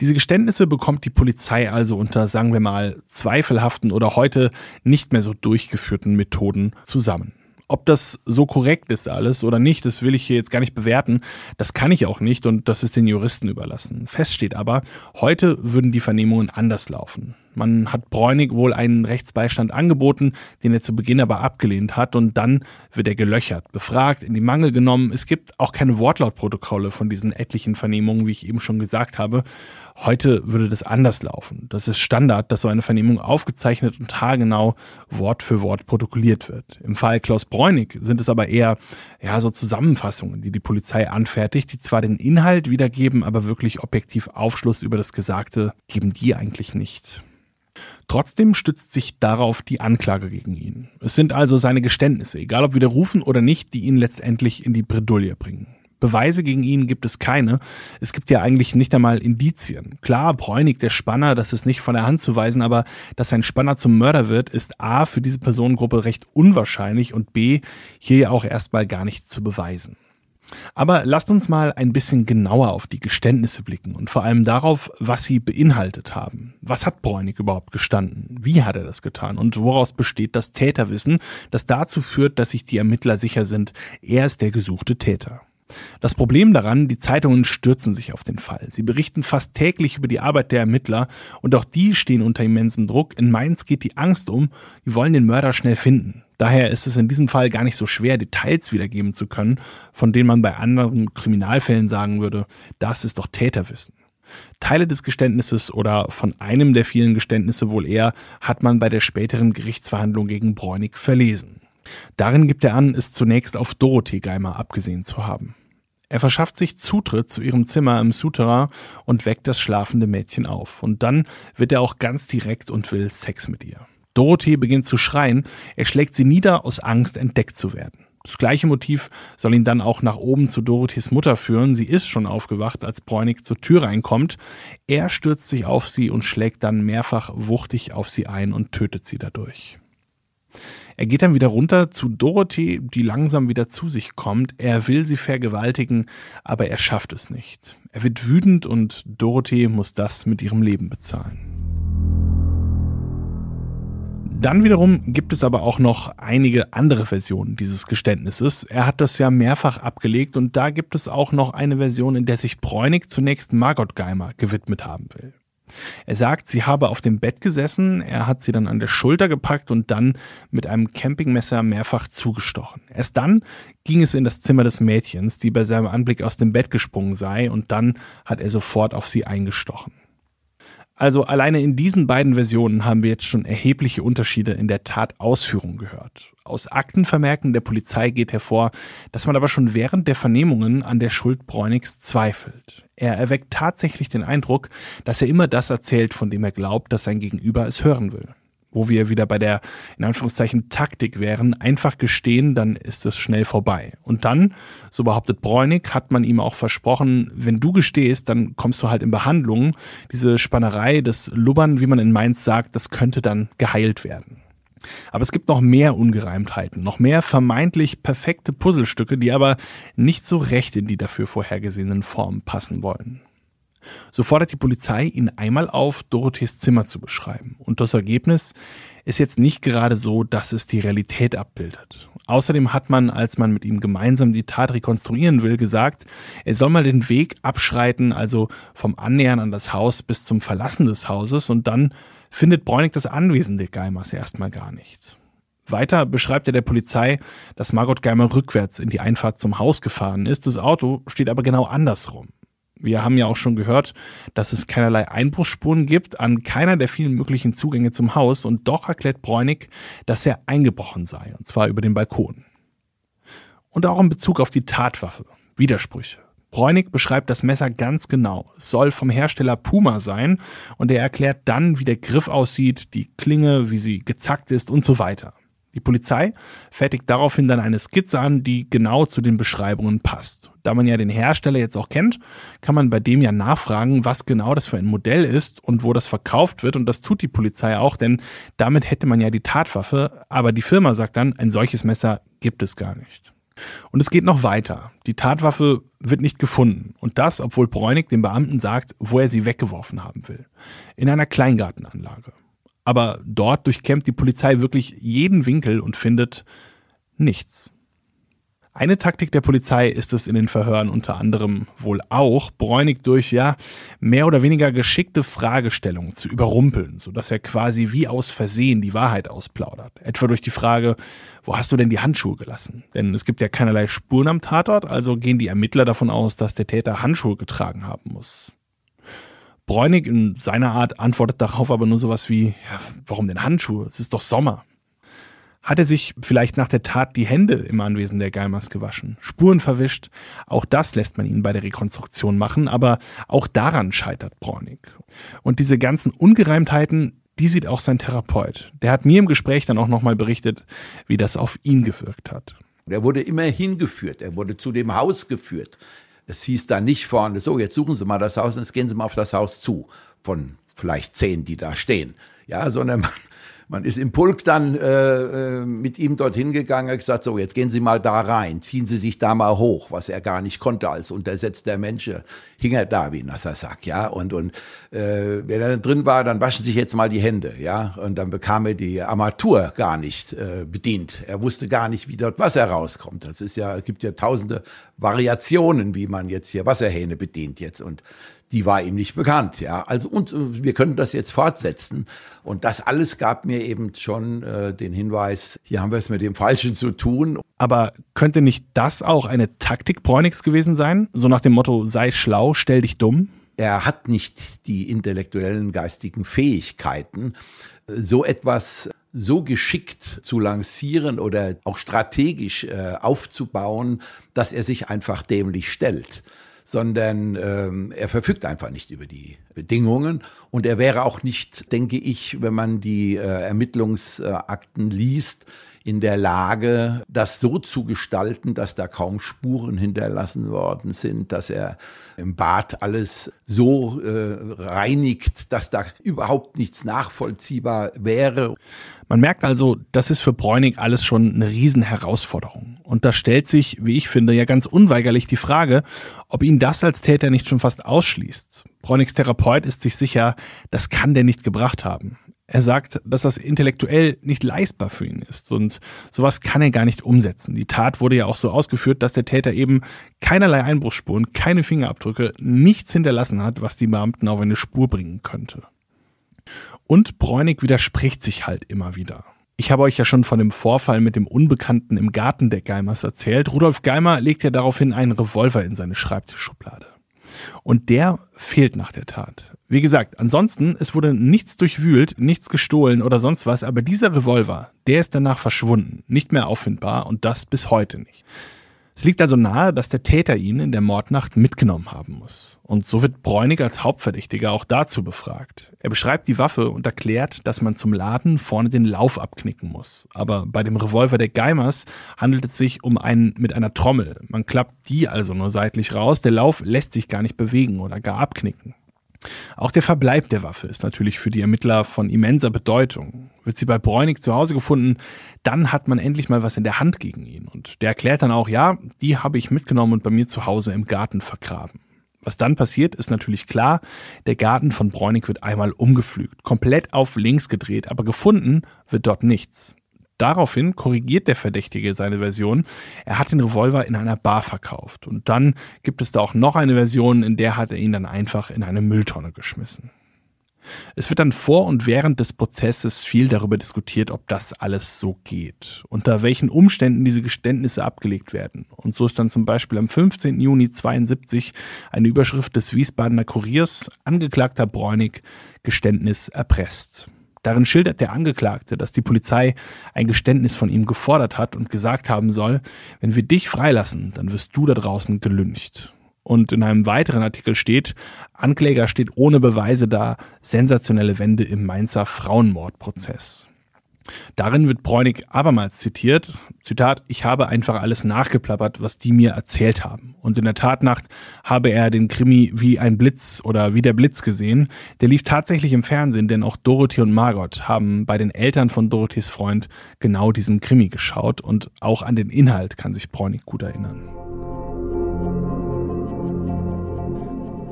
Diese Geständnisse bekommt die Polizei also unter, sagen wir mal, zweifelhaften oder heute nicht mehr so durchgeführten Methoden zusammen. Ob das so korrekt ist alles oder nicht, das will ich hier jetzt gar nicht bewerten. Das kann ich auch nicht und das ist den Juristen überlassen. Fest steht aber, heute würden die Vernehmungen anders laufen. Man hat Bräunig wohl einen Rechtsbeistand angeboten, den er zu Beginn aber abgelehnt hat und dann wird er gelöchert, befragt, in die Mangel genommen. Es gibt auch keine Wortlautprotokolle von diesen etlichen Vernehmungen, wie ich eben schon gesagt habe. Heute würde das anders laufen. Das ist Standard, dass so eine Vernehmung aufgezeichnet und haargenau Wort für Wort protokolliert wird. Im Fall Klaus Bräunig sind es aber eher ja so Zusammenfassungen, die die Polizei anfertigt, die zwar den Inhalt wiedergeben, aber wirklich objektiv Aufschluss über das Gesagte geben die eigentlich nicht. Trotzdem stützt sich darauf die Anklage gegen ihn. Es sind also seine Geständnisse, egal ob widerrufen oder nicht, die ihn letztendlich in die Bredouille bringen. Beweise gegen ihn gibt es keine. Es gibt ja eigentlich nicht einmal Indizien. Klar, Bräunig, der Spanner, das ist nicht von der Hand zu weisen, aber dass ein Spanner zum Mörder wird, ist A für diese Personengruppe recht unwahrscheinlich und B hier ja auch erstmal gar nicht zu beweisen. Aber lasst uns mal ein bisschen genauer auf die Geständnisse blicken und vor allem darauf, was sie beinhaltet haben. Was hat Bräunig überhaupt gestanden? Wie hat er das getan? Und woraus besteht das Täterwissen, das dazu führt, dass sich die Ermittler sicher sind, er ist der gesuchte Täter? Das Problem daran, die Zeitungen stürzen sich auf den Fall. Sie berichten fast täglich über die Arbeit der Ermittler und auch die stehen unter immensem Druck. In Mainz geht die Angst um, die wollen den Mörder schnell finden. Daher ist es in diesem Fall gar nicht so schwer, Details wiedergeben zu können, von denen man bei anderen Kriminalfällen sagen würde, das ist doch Täterwissen. Teile des Geständnisses oder von einem der vielen Geständnisse wohl eher hat man bei der späteren Gerichtsverhandlung gegen Bräunig verlesen. Darin gibt er an, es zunächst auf Dorothee Geimer abgesehen zu haben. Er verschafft sich Zutritt zu ihrem Zimmer im Souterrain und weckt das schlafende Mädchen auf. Und dann wird er auch ganz direkt und will Sex mit ihr. Dorothee beginnt zu schreien, er schlägt sie nieder aus Angst, entdeckt zu werden. Das gleiche Motiv soll ihn dann auch nach oben zu Dorothees Mutter führen. Sie ist schon aufgewacht, als Bräunig zur Tür reinkommt. Er stürzt sich auf sie und schlägt dann mehrfach wuchtig auf sie ein und tötet sie dadurch. Er geht dann wieder runter zu Dorothee, die langsam wieder zu sich kommt. Er will sie vergewaltigen, aber er schafft es nicht. Er wird wütend und Dorothee muss das mit ihrem Leben bezahlen. Dann wiederum gibt es aber auch noch einige andere Versionen dieses Geständnisses. Er hat das ja mehrfach abgelegt und da gibt es auch noch eine Version, in der sich Bräunig zunächst Margot Geimer gewidmet haben will. Er sagt, sie habe auf dem Bett gesessen, er hat sie dann an der Schulter gepackt und dann mit einem Campingmesser mehrfach zugestochen. Erst dann ging es in das Zimmer des Mädchens, die bei seinem Anblick aus dem Bett gesprungen sei, und dann hat er sofort auf sie eingestochen. Also alleine in diesen beiden Versionen haben wir jetzt schon erhebliche Unterschiede in der Tatausführung gehört. Aus Aktenvermerken der Polizei geht hervor, dass man aber schon während der Vernehmungen an der Schuld Bräunigs zweifelt. Er erweckt tatsächlich den Eindruck, dass er immer das erzählt, von dem er glaubt, dass sein Gegenüber es hören will wo wir wieder bei der, in Anführungszeichen, Taktik wären, einfach gestehen, dann ist es schnell vorbei. Und dann, so behauptet Bräunig, hat man ihm auch versprochen, wenn du gestehst, dann kommst du halt in Behandlung. Diese Spannerei, das Lubbern, wie man in Mainz sagt, das könnte dann geheilt werden. Aber es gibt noch mehr Ungereimtheiten, noch mehr vermeintlich perfekte Puzzlestücke, die aber nicht so recht in die dafür vorhergesehenen Formen passen wollen. So fordert die Polizei ihn einmal auf, Dorothees Zimmer zu beschreiben. Und das Ergebnis ist jetzt nicht gerade so, dass es die Realität abbildet. Außerdem hat man, als man mit ihm gemeinsam die Tat rekonstruieren will, gesagt, er soll mal den Weg abschreiten, also vom Annähern an das Haus bis zum Verlassen des Hauses und dann findet Bräunig das Anwesen der Geimers erstmal gar nicht. Weiter beschreibt er der Polizei, dass Margot Geimer rückwärts in die Einfahrt zum Haus gefahren ist. Das Auto steht aber genau andersrum. Wir haben ja auch schon gehört, dass es keinerlei Einbruchsspuren gibt an keiner der vielen möglichen Zugänge zum Haus und doch erklärt Bräunig, dass er eingebrochen sei, und zwar über den Balkon. Und auch in Bezug auf die Tatwaffe. Widersprüche. Bräunig beschreibt das Messer ganz genau. Es soll vom Hersteller Puma sein und er erklärt dann, wie der Griff aussieht, die Klinge, wie sie gezackt ist und so weiter. Die Polizei fertigt daraufhin dann eine Skizze an, die genau zu den Beschreibungen passt. Da man ja den Hersteller jetzt auch kennt, kann man bei dem ja nachfragen, was genau das für ein Modell ist und wo das verkauft wird. Und das tut die Polizei auch, denn damit hätte man ja die Tatwaffe. Aber die Firma sagt dann, ein solches Messer gibt es gar nicht. Und es geht noch weiter. Die Tatwaffe wird nicht gefunden. Und das, obwohl Bräunig dem Beamten sagt, wo er sie weggeworfen haben will. In einer Kleingartenanlage. Aber dort durchkämmt die Polizei wirklich jeden Winkel und findet nichts. Eine Taktik der Polizei ist es in den Verhören unter anderem wohl auch, Bräunig durch ja mehr oder weniger geschickte Fragestellungen zu überrumpeln, sodass er quasi wie aus Versehen die Wahrheit ausplaudert. Etwa durch die Frage, wo hast du denn die Handschuhe gelassen? Denn es gibt ja keinerlei Spuren am Tatort, also gehen die Ermittler davon aus, dass der Täter Handschuhe getragen haben muss. Bräunig in seiner Art antwortet darauf aber nur sowas wie, ja, warum denn Handschuhe? Es ist doch Sommer. Hat er sich vielleicht nach der Tat die Hände im Anwesen der Geimers gewaschen, Spuren verwischt? Auch das lässt man ihn bei der Rekonstruktion machen, aber auch daran scheitert Bräunig. Und diese ganzen Ungereimtheiten, die sieht auch sein Therapeut. Der hat mir im Gespräch dann auch nochmal berichtet, wie das auf ihn gewirkt hat. Er wurde immer hingeführt, er wurde zu dem Haus geführt. Es hieß da nicht vorne, so, jetzt suchen Sie mal das Haus und jetzt gehen Sie mal auf das Haus zu, von vielleicht zehn, die da stehen. Ja, sondern man, man ist im Pulk dann äh, äh, mit ihm dorthin gegangen, hat gesagt, so, jetzt gehen Sie mal da rein, ziehen Sie sich da mal hoch, was er gar nicht konnte als untersetzter Mensch, hing er da wie ein nasser Sack, ja, und, und äh, wenn er drin war, dann waschen Sie sich jetzt mal die Hände, ja, und dann bekam er die Armatur gar nicht äh, bedient. Er wusste gar nicht, wie dort Wasser rauskommt. Das ist ja, gibt ja tausende Variationen, wie man jetzt hier Wasserhähne bedient jetzt und die war ihm nicht bekannt. Ja, also und äh, wir können das jetzt fortsetzen. Und das alles gab mir eben schon äh, den Hinweis, hier haben wir es mit dem Falschen zu tun. Aber könnte nicht das auch eine Taktik Bräunigs gewesen sein? So nach dem Motto, sei schlau, stell dich dumm? Er hat nicht die intellektuellen, geistigen Fähigkeiten, so etwas so geschickt zu lancieren oder auch strategisch äh, aufzubauen, dass er sich einfach dämlich stellt sondern ähm, er verfügt einfach nicht über die Bedingungen. Und er wäre auch nicht, denke ich, wenn man die äh, Ermittlungsakten liest, in der Lage, das so zu gestalten, dass da kaum Spuren hinterlassen worden sind, dass er im Bad alles so äh, reinigt, dass da überhaupt nichts nachvollziehbar wäre. Man merkt also, das ist für Bräunig alles schon eine Riesenherausforderung. Und da stellt sich, wie ich finde, ja ganz unweigerlich die Frage, ob ihn das als Täter nicht schon fast ausschließt. Bräunigs Therapeut ist sich sicher, das kann der nicht gebracht haben. Er sagt, dass das intellektuell nicht leistbar für ihn ist und sowas kann er gar nicht umsetzen. Die Tat wurde ja auch so ausgeführt, dass der Täter eben keinerlei Einbruchsspuren, keine Fingerabdrücke, nichts hinterlassen hat, was die Beamten auf eine Spur bringen könnte. Und Bräunig widerspricht sich halt immer wieder. Ich habe euch ja schon von dem Vorfall mit dem Unbekannten im Garten der Geimers erzählt. Rudolf Geimer legt ja daraufhin einen Revolver in seine Schreibtischschublade. Und der fehlt nach der Tat. Wie gesagt, ansonsten, es wurde nichts durchwühlt, nichts gestohlen oder sonst was, aber dieser Revolver, der ist danach verschwunden, nicht mehr auffindbar und das bis heute nicht. Es liegt also nahe, dass der Täter ihn in der Mordnacht mitgenommen haben muss. Und so wird Bräunig als Hauptverdächtiger auch dazu befragt. Er beschreibt die Waffe und erklärt, dass man zum Laden vorne den Lauf abknicken muss. Aber bei dem Revolver der Geimers handelt es sich um einen mit einer Trommel. Man klappt die also nur seitlich raus. Der Lauf lässt sich gar nicht bewegen oder gar abknicken. Auch der Verbleib der Waffe ist natürlich für die Ermittler von immenser Bedeutung. Wird sie bei Bräunig zu Hause gefunden, dann hat man endlich mal was in der Hand gegen ihn. Und der erklärt dann auch, ja, die habe ich mitgenommen und bei mir zu Hause im Garten vergraben. Was dann passiert, ist natürlich klar. Der Garten von Bräunig wird einmal umgepflügt, komplett auf links gedreht, aber gefunden wird dort nichts. Daraufhin korrigiert der Verdächtige seine Version. Er hat den Revolver in einer Bar verkauft. Und dann gibt es da auch noch eine Version, in der hat er ihn dann einfach in eine Mülltonne geschmissen. Es wird dann vor und während des Prozesses viel darüber diskutiert, ob das alles so geht, unter welchen Umständen diese Geständnisse abgelegt werden. Und so ist dann zum Beispiel am 15. Juni 72 eine Überschrift des Wiesbadener Kuriers, Angeklagter Bräunig, Geständnis erpresst. Darin schildert der Angeklagte, dass die Polizei ein Geständnis von ihm gefordert hat und gesagt haben soll, wenn wir dich freilassen, dann wirst du da draußen gelüncht. Und in einem weiteren Artikel steht, Ankläger steht ohne Beweise da, sensationelle Wende im Mainzer Frauenmordprozess. Darin wird Bräunig abermals zitiert, Zitat, ich habe einfach alles nachgeplappert, was die mir erzählt haben. Und in der Tatnacht habe er den Krimi wie ein Blitz oder wie der Blitz gesehen. Der lief tatsächlich im Fernsehen, denn auch Dorothy und Margot haben bei den Eltern von Dorothys Freund genau diesen Krimi geschaut und auch an den Inhalt kann sich Bräunig gut erinnern.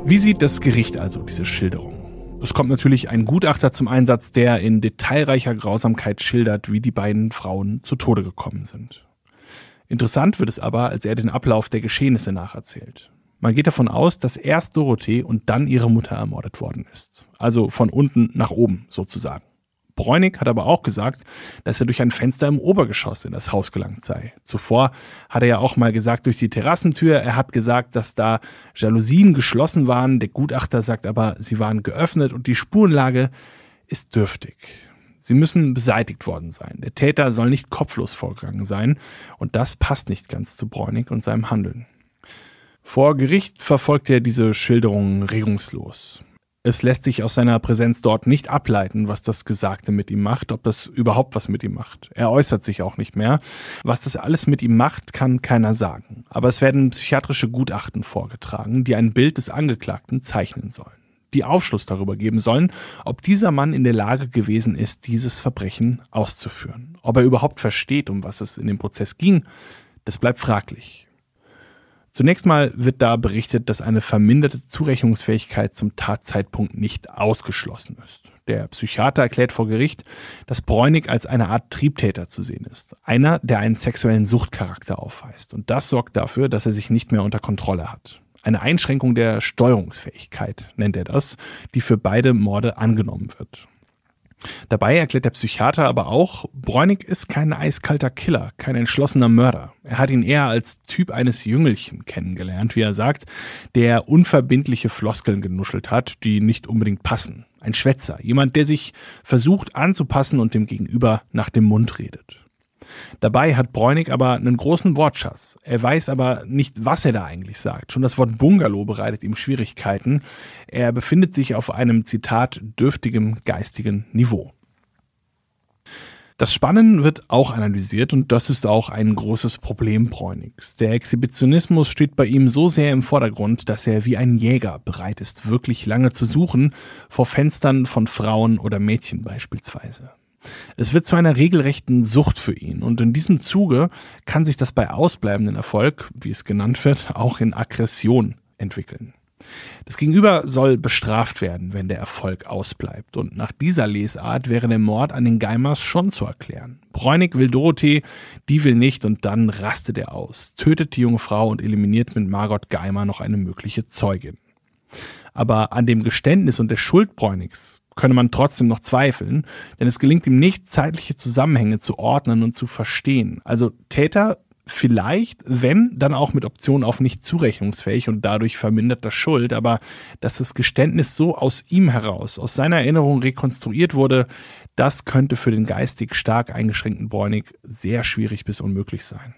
Wie sieht das Gericht also diese Schilderung? Es kommt natürlich ein Gutachter zum Einsatz, der in detailreicher Grausamkeit schildert, wie die beiden Frauen zu Tode gekommen sind. Interessant wird es aber, als er den Ablauf der Geschehnisse nacherzählt. Man geht davon aus, dass erst Dorothee und dann ihre Mutter ermordet worden ist. Also von unten nach oben sozusagen. Bräunig hat aber auch gesagt, dass er durch ein Fenster im Obergeschoss in das Haus gelangt sei. Zuvor hat er ja auch mal gesagt, durch die Terrassentür. Er hat gesagt, dass da Jalousien geschlossen waren. Der Gutachter sagt aber, sie waren geöffnet und die Spurenlage ist dürftig. Sie müssen beseitigt worden sein. Der Täter soll nicht kopflos vorgegangen sein. Und das passt nicht ganz zu Bräunig und seinem Handeln. Vor Gericht verfolgt er diese Schilderungen regungslos es lässt sich aus seiner Präsenz dort nicht ableiten, was das Gesagte mit ihm macht, ob das überhaupt was mit ihm macht. Er äußert sich auch nicht mehr. Was das alles mit ihm macht, kann keiner sagen. Aber es werden psychiatrische Gutachten vorgetragen, die ein Bild des Angeklagten zeichnen sollen. Die Aufschluss darüber geben sollen, ob dieser Mann in der Lage gewesen ist, dieses Verbrechen auszuführen. Ob er überhaupt versteht, um was es in dem Prozess ging, das bleibt fraglich. Zunächst mal wird da berichtet, dass eine verminderte Zurechnungsfähigkeit zum Tatzeitpunkt nicht ausgeschlossen ist. Der Psychiater erklärt vor Gericht, dass Bräunig als eine Art Triebtäter zu sehen ist. Einer, der einen sexuellen Suchtcharakter aufweist. Und das sorgt dafür, dass er sich nicht mehr unter Kontrolle hat. Eine Einschränkung der Steuerungsfähigkeit nennt er das, die für beide Morde angenommen wird. Dabei erklärt der Psychiater aber auch, Bräunig ist kein eiskalter Killer, kein entschlossener Mörder. Er hat ihn eher als Typ eines Jüngelchen kennengelernt, wie er sagt, der unverbindliche Floskeln genuschelt hat, die nicht unbedingt passen. Ein Schwätzer, jemand, der sich versucht anzupassen und dem Gegenüber nach dem Mund redet. Dabei hat Bräunig aber einen großen Wortschatz. Er weiß aber nicht, was er da eigentlich sagt. Schon das Wort Bungalow bereitet ihm Schwierigkeiten. Er befindet sich auf einem Zitat dürftigem geistigen Niveau. Das Spannen wird auch analysiert und das ist auch ein großes Problem Bräunigs. Der Exhibitionismus steht bei ihm so sehr im Vordergrund, dass er wie ein Jäger bereit ist, wirklich lange zu suchen, vor Fenstern von Frauen oder Mädchen beispielsweise. Es wird zu einer regelrechten Sucht für ihn und in diesem Zuge kann sich das bei ausbleibenden Erfolg, wie es genannt wird, auch in Aggression entwickeln. Das Gegenüber soll bestraft werden, wenn der Erfolg ausbleibt. Und nach dieser Lesart wäre der Mord an den Geimers schon zu erklären. Bräunig will Dorothee, die will nicht und dann rastet er aus, tötet die junge Frau und eliminiert mit Margot Geimer noch eine mögliche Zeugin. Aber an dem Geständnis und der Schuld Bräunigs könne man trotzdem noch zweifeln, denn es gelingt ihm nicht, zeitliche Zusammenhänge zu ordnen und zu verstehen. Also Täter vielleicht, wenn, dann auch mit Option auf nicht zurechnungsfähig und dadurch verminderter Schuld, aber dass das Geständnis so aus ihm heraus, aus seiner Erinnerung rekonstruiert wurde, das könnte für den geistig stark eingeschränkten Bräunig sehr schwierig bis unmöglich sein.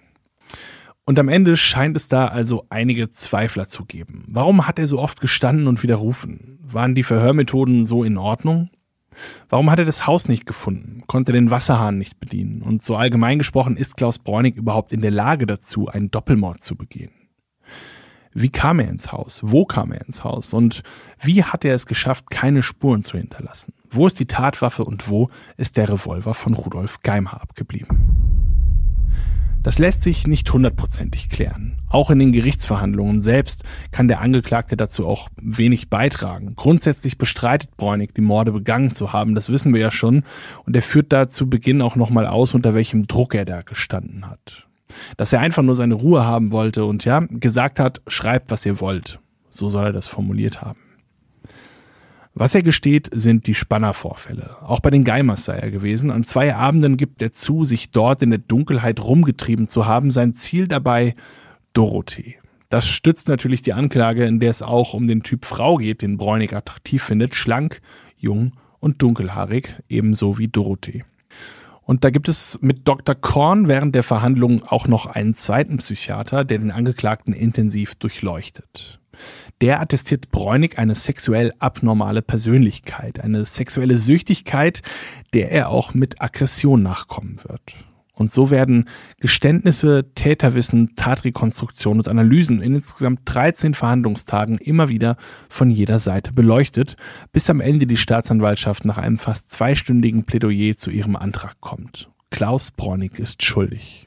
Und am Ende scheint es da also einige Zweifler zu geben. Warum hat er so oft gestanden und widerrufen? Waren die Verhörmethoden so in Ordnung? Warum hat er das Haus nicht gefunden, konnte den Wasserhahn nicht bedienen? Und so allgemein gesprochen, ist Klaus Bräunig überhaupt in der Lage dazu, einen Doppelmord zu begehen? Wie kam er ins Haus? Wo kam er ins Haus? Und wie hat er es geschafft, keine Spuren zu hinterlassen? Wo ist die Tatwaffe und wo ist der Revolver von Rudolf Geimhaar abgeblieben? Das lässt sich nicht hundertprozentig klären. Auch in den Gerichtsverhandlungen selbst kann der Angeklagte dazu auch wenig beitragen. Grundsätzlich bestreitet Bräunig, die Morde begangen zu haben, das wissen wir ja schon, und er führt da zu Beginn auch nochmal aus, unter welchem Druck er da gestanden hat. Dass er einfach nur seine Ruhe haben wollte und ja, gesagt hat, schreibt, was ihr wollt. So soll er das formuliert haben. Was er gesteht, sind die Spannervorfälle. Auch bei den Geimers sei er gewesen. An zwei Abenden gibt er zu, sich dort in der Dunkelheit rumgetrieben zu haben. Sein Ziel dabei Dorothee. Das stützt natürlich die Anklage, in der es auch um den Typ Frau geht, den Bräunig attraktiv findet. Schlank, jung und dunkelhaarig, ebenso wie Dorothee. Und da gibt es mit Dr. Korn während der Verhandlung auch noch einen zweiten Psychiater, der den Angeklagten intensiv durchleuchtet. Der attestiert Bräunig eine sexuell abnormale Persönlichkeit, eine sexuelle Süchtigkeit, der er auch mit Aggression nachkommen wird. Und so werden Geständnisse, Täterwissen, Tatrekonstruktion und Analysen in insgesamt 13 Verhandlungstagen immer wieder von jeder Seite beleuchtet, bis am Ende die Staatsanwaltschaft nach einem fast zweistündigen Plädoyer zu ihrem Antrag kommt. Klaus Bräunig ist schuldig.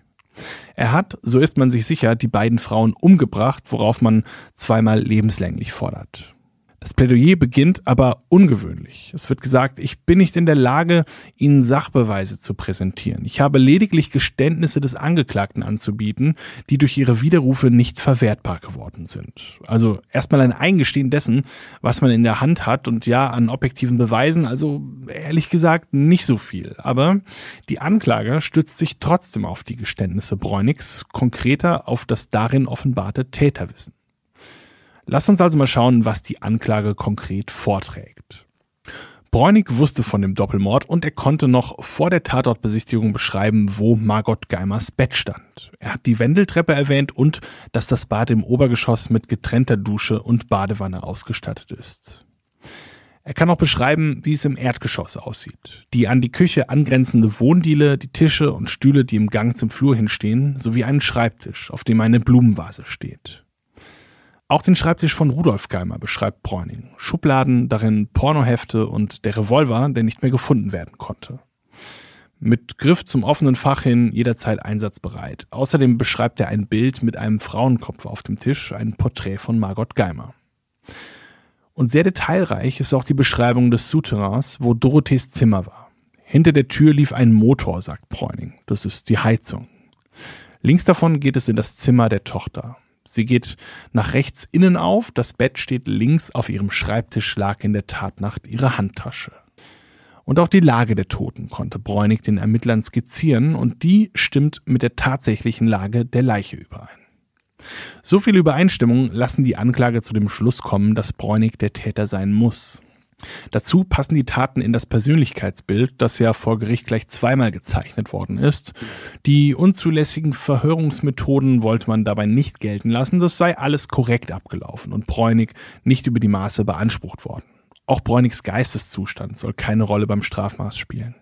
Er hat, so ist man sich sicher, die beiden Frauen umgebracht, worauf man zweimal lebenslänglich fordert. Das Plädoyer beginnt aber ungewöhnlich. Es wird gesagt, ich bin nicht in der Lage, Ihnen Sachbeweise zu präsentieren. Ich habe lediglich Geständnisse des Angeklagten anzubieten, die durch ihre Widerrufe nicht verwertbar geworden sind. Also erstmal ein Eingestehen dessen, was man in der Hand hat und ja, an objektiven Beweisen, also ehrlich gesagt nicht so viel. Aber die Anklage stützt sich trotzdem auf die Geständnisse Bräunigs, konkreter auf das darin offenbarte Täterwissen. Lass uns also mal schauen, was die Anklage konkret vorträgt. Bräunig wusste von dem Doppelmord und er konnte noch vor der Tatortbesichtigung beschreiben, wo Margot Geimers Bett stand. Er hat die Wendeltreppe erwähnt und dass das Bad im Obergeschoss mit getrennter Dusche und Badewanne ausgestattet ist. Er kann auch beschreiben, wie es im Erdgeschoss aussieht. Die an die Küche angrenzende Wohndiele, die Tische und Stühle, die im Gang zum Flur hinstehen, sowie einen Schreibtisch, auf dem eine Blumenvase steht. Auch den Schreibtisch von Rudolf Geimer beschreibt Bräuning. Schubladen, darin Pornohefte und der Revolver, der nicht mehr gefunden werden konnte. Mit Griff zum offenen Fach hin jederzeit einsatzbereit. Außerdem beschreibt er ein Bild mit einem Frauenkopf auf dem Tisch, ein Porträt von Margot Geimer. Und sehr detailreich ist auch die Beschreibung des Souterrains, wo Dorothees Zimmer war. Hinter der Tür lief ein Motor, sagt Bräuning. Das ist die Heizung. Links davon geht es in das Zimmer der Tochter. Sie geht nach rechts innen auf, das Bett steht links, auf ihrem Schreibtisch lag in der Tatnacht ihre Handtasche. Und auch die Lage der Toten konnte Bräunig den Ermittlern skizzieren und die stimmt mit der tatsächlichen Lage der Leiche überein. So viele Übereinstimmungen lassen die Anklage zu dem Schluss kommen, dass Bräunig der Täter sein muss. Dazu passen die Taten in das Persönlichkeitsbild, das ja vor Gericht gleich zweimal gezeichnet worden ist. Die unzulässigen Verhörungsmethoden wollte man dabei nicht gelten lassen, das sei alles korrekt abgelaufen und Bräunig nicht über die Maße beansprucht worden. Auch Bräunigs Geisteszustand soll keine Rolle beim Strafmaß spielen.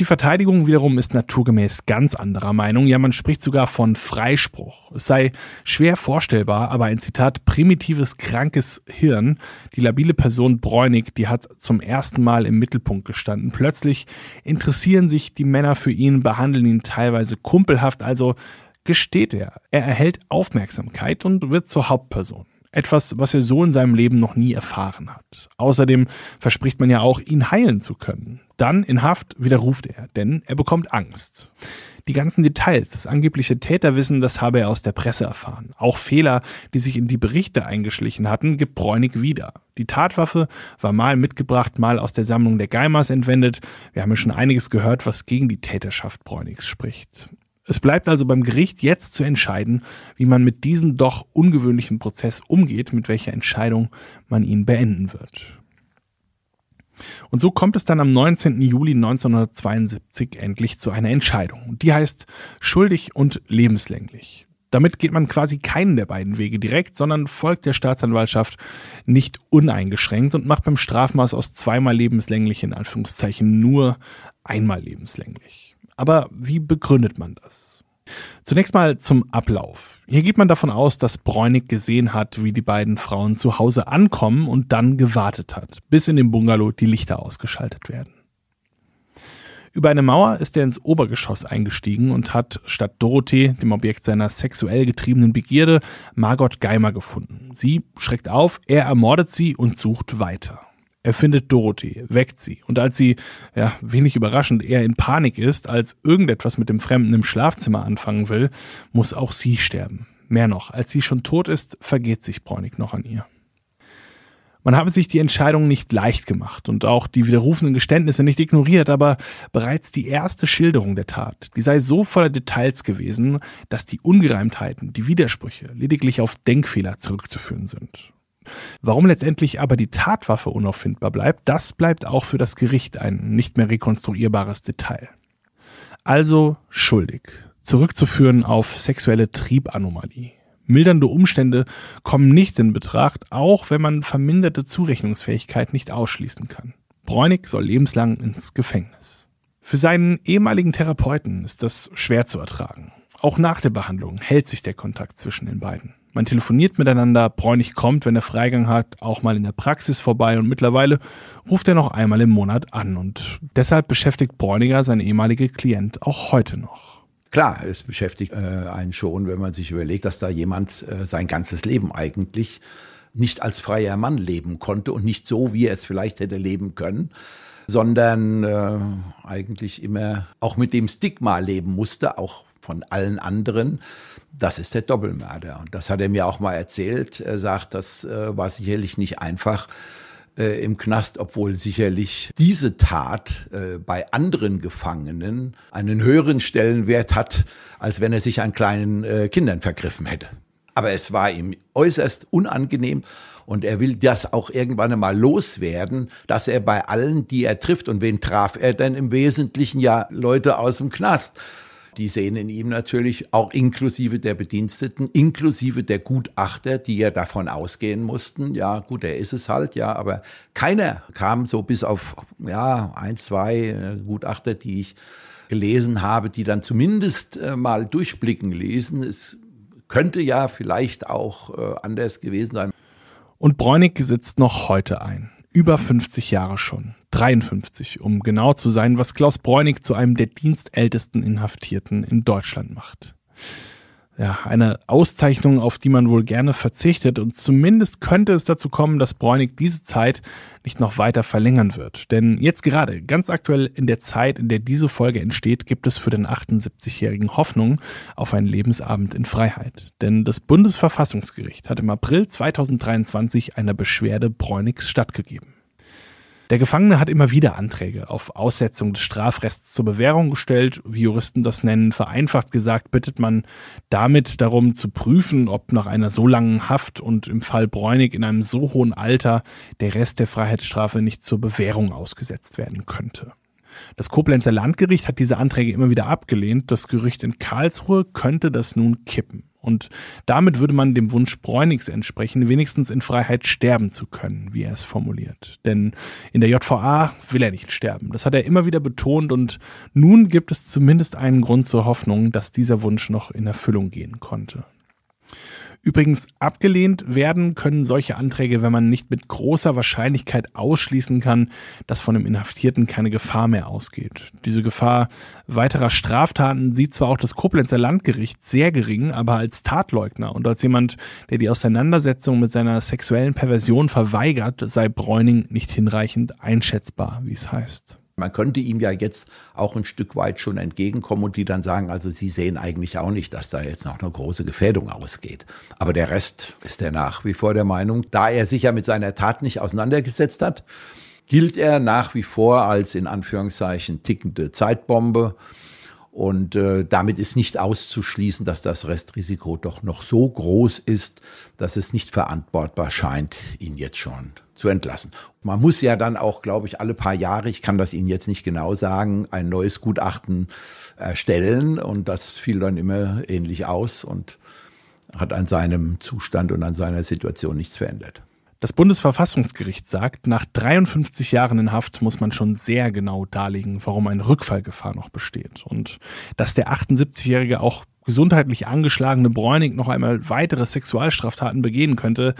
Die Verteidigung wiederum ist naturgemäß ganz anderer Meinung. Ja, man spricht sogar von Freispruch. Es sei schwer vorstellbar, aber ein Zitat primitives, krankes Hirn. Die labile Person Bräunig, die hat zum ersten Mal im Mittelpunkt gestanden. Plötzlich interessieren sich die Männer für ihn, behandeln ihn teilweise kumpelhaft, also gesteht er. Er erhält Aufmerksamkeit und wird zur Hauptperson. Etwas, was er so in seinem Leben noch nie erfahren hat. Außerdem verspricht man ja auch, ihn heilen zu können. Dann in Haft widerruft er, denn er bekommt Angst. Die ganzen Details, das angebliche Täterwissen, das habe er aus der Presse erfahren. Auch Fehler, die sich in die Berichte eingeschlichen hatten, gibt Bräunig wieder. Die Tatwaffe war mal mitgebracht, mal aus der Sammlung der Geimers entwendet. Wir haben ja schon einiges gehört, was gegen die Täterschaft Bräunigs spricht. Es bleibt also beim Gericht jetzt zu entscheiden, wie man mit diesem doch ungewöhnlichen Prozess umgeht, mit welcher Entscheidung man ihn beenden wird. Und so kommt es dann am 19. Juli 1972 endlich zu einer Entscheidung. Die heißt schuldig und lebenslänglich. Damit geht man quasi keinen der beiden Wege direkt, sondern folgt der Staatsanwaltschaft nicht uneingeschränkt und macht beim Strafmaß aus zweimal lebenslänglich in Anführungszeichen nur einmal lebenslänglich. Aber wie begründet man das? Zunächst mal zum Ablauf. Hier geht man davon aus, dass Bräunig gesehen hat, wie die beiden Frauen zu Hause ankommen und dann gewartet hat, bis in dem Bungalow die Lichter ausgeschaltet werden. Über eine Mauer ist er ins Obergeschoss eingestiegen und hat statt Dorothee, dem Objekt seiner sexuell getriebenen Begierde, Margot Geimer gefunden. Sie schreckt auf, er ermordet sie und sucht weiter. Er findet Dorothee, weckt sie und als sie, ja, wenig überraschend, eher in Panik ist, als irgendetwas mit dem Fremden im Schlafzimmer anfangen will, muss auch sie sterben. Mehr noch, als sie schon tot ist, vergeht sich Bräunig noch an ihr. Man habe sich die Entscheidung nicht leicht gemacht und auch die widerrufenden Geständnisse nicht ignoriert, aber bereits die erste Schilderung der Tat, die sei so voller Details gewesen, dass die Ungereimtheiten, die Widersprüche lediglich auf Denkfehler zurückzuführen sind. Warum letztendlich aber die Tatwaffe unauffindbar bleibt, das bleibt auch für das Gericht ein nicht mehr rekonstruierbares Detail. Also schuldig, zurückzuführen auf sexuelle Triebanomalie. Mildernde Umstände kommen nicht in Betracht, auch wenn man verminderte Zurechnungsfähigkeit nicht ausschließen kann. Bräunig soll lebenslang ins Gefängnis. Für seinen ehemaligen Therapeuten ist das schwer zu ertragen. Auch nach der Behandlung hält sich der Kontakt zwischen den beiden. Man telefoniert miteinander, Bräunig kommt, wenn er Freigang hat, auch mal in der Praxis vorbei und mittlerweile ruft er noch einmal im Monat an und deshalb beschäftigt Bräuniger seine ehemalige Klient auch heute noch. Klar, es beschäftigt äh, einen schon, wenn man sich überlegt, dass da jemand äh, sein ganzes Leben eigentlich nicht als freier Mann leben konnte und nicht so, wie er es vielleicht hätte leben können, sondern äh, eigentlich immer auch mit dem Stigma leben musste, auch von allen anderen. Das ist der Doppelmörder. Und das hat er mir auch mal erzählt. Er sagt, das äh, war sicherlich nicht einfach äh, im Knast, obwohl sicherlich diese Tat äh, bei anderen Gefangenen einen höheren Stellenwert hat, als wenn er sich an kleinen äh, Kindern vergriffen hätte. Aber es war ihm äußerst unangenehm und er will das auch irgendwann einmal loswerden, dass er bei allen, die er trifft, und wen traf er denn im Wesentlichen? Ja, Leute aus dem Knast. Die sehen in ihm natürlich auch inklusive der Bediensteten, inklusive der Gutachter, die ja davon ausgehen mussten. Ja, gut, er ist es halt, ja, aber keiner kam so bis auf, ja, ein, zwei äh, Gutachter, die ich gelesen habe, die dann zumindest äh, mal durchblicken ließen. Es könnte ja vielleicht auch äh, anders gewesen sein. Und Bräunig sitzt noch heute ein. Über 50 Jahre schon. 53, um genau zu sein, was Klaus Bräunig zu einem der dienstältesten Inhaftierten in Deutschland macht. Ja, eine Auszeichnung, auf die man wohl gerne verzichtet und zumindest könnte es dazu kommen, dass Bräunig diese Zeit nicht noch weiter verlängern wird. Denn jetzt gerade, ganz aktuell in der Zeit, in der diese Folge entsteht, gibt es für den 78-Jährigen Hoffnung auf einen Lebensabend in Freiheit. Denn das Bundesverfassungsgericht hat im April 2023 einer Beschwerde Bräunigs stattgegeben. Der Gefangene hat immer wieder Anträge auf Aussetzung des Strafrechts zur Bewährung gestellt. Wie Juristen das nennen, vereinfacht gesagt, bittet man damit darum zu prüfen, ob nach einer so langen Haft und im Fall Bräunig in einem so hohen Alter der Rest der Freiheitsstrafe nicht zur Bewährung ausgesetzt werden könnte. Das Koblenzer Landgericht hat diese Anträge immer wieder abgelehnt. Das Gericht in Karlsruhe könnte das nun kippen. Und damit würde man dem Wunsch Bräunigs entsprechen, wenigstens in Freiheit sterben zu können, wie er es formuliert. Denn in der JVA will er nicht sterben. Das hat er immer wieder betont und nun gibt es zumindest einen Grund zur Hoffnung, dass dieser Wunsch noch in Erfüllung gehen konnte. Übrigens abgelehnt werden können solche Anträge, wenn man nicht mit großer Wahrscheinlichkeit ausschließen kann, dass von dem Inhaftierten keine Gefahr mehr ausgeht. Diese Gefahr weiterer Straftaten sieht zwar auch das Koblenzer Landgericht sehr gering, aber als Tatleugner und als jemand, der die Auseinandersetzung mit seiner sexuellen Perversion verweigert, sei Bräuning nicht hinreichend einschätzbar, wie es heißt. Man könnte ihm ja jetzt auch ein Stück weit schon entgegenkommen und die dann sagen, also sie sehen eigentlich auch nicht, dass da jetzt noch eine große Gefährdung ausgeht. Aber der Rest ist er nach wie vor der Meinung, da er sich ja mit seiner Tat nicht auseinandergesetzt hat, gilt er nach wie vor als in Anführungszeichen tickende Zeitbombe. Und äh, damit ist nicht auszuschließen, dass das Restrisiko doch noch so groß ist, dass es nicht verantwortbar scheint, ihn jetzt schon zu entlassen. Man muss ja dann auch, glaube ich, alle paar Jahre, ich kann das Ihnen jetzt nicht genau sagen, ein neues Gutachten erstellen und das fiel dann immer ähnlich aus und hat an seinem Zustand und an seiner Situation nichts verändert. Das Bundesverfassungsgericht sagt, nach 53 Jahren in Haft muss man schon sehr genau darlegen, warum eine Rückfallgefahr noch besteht. Und dass der 78-Jährige auch gesundheitlich angeschlagene Bräunig noch einmal weitere Sexualstraftaten begehen könnte,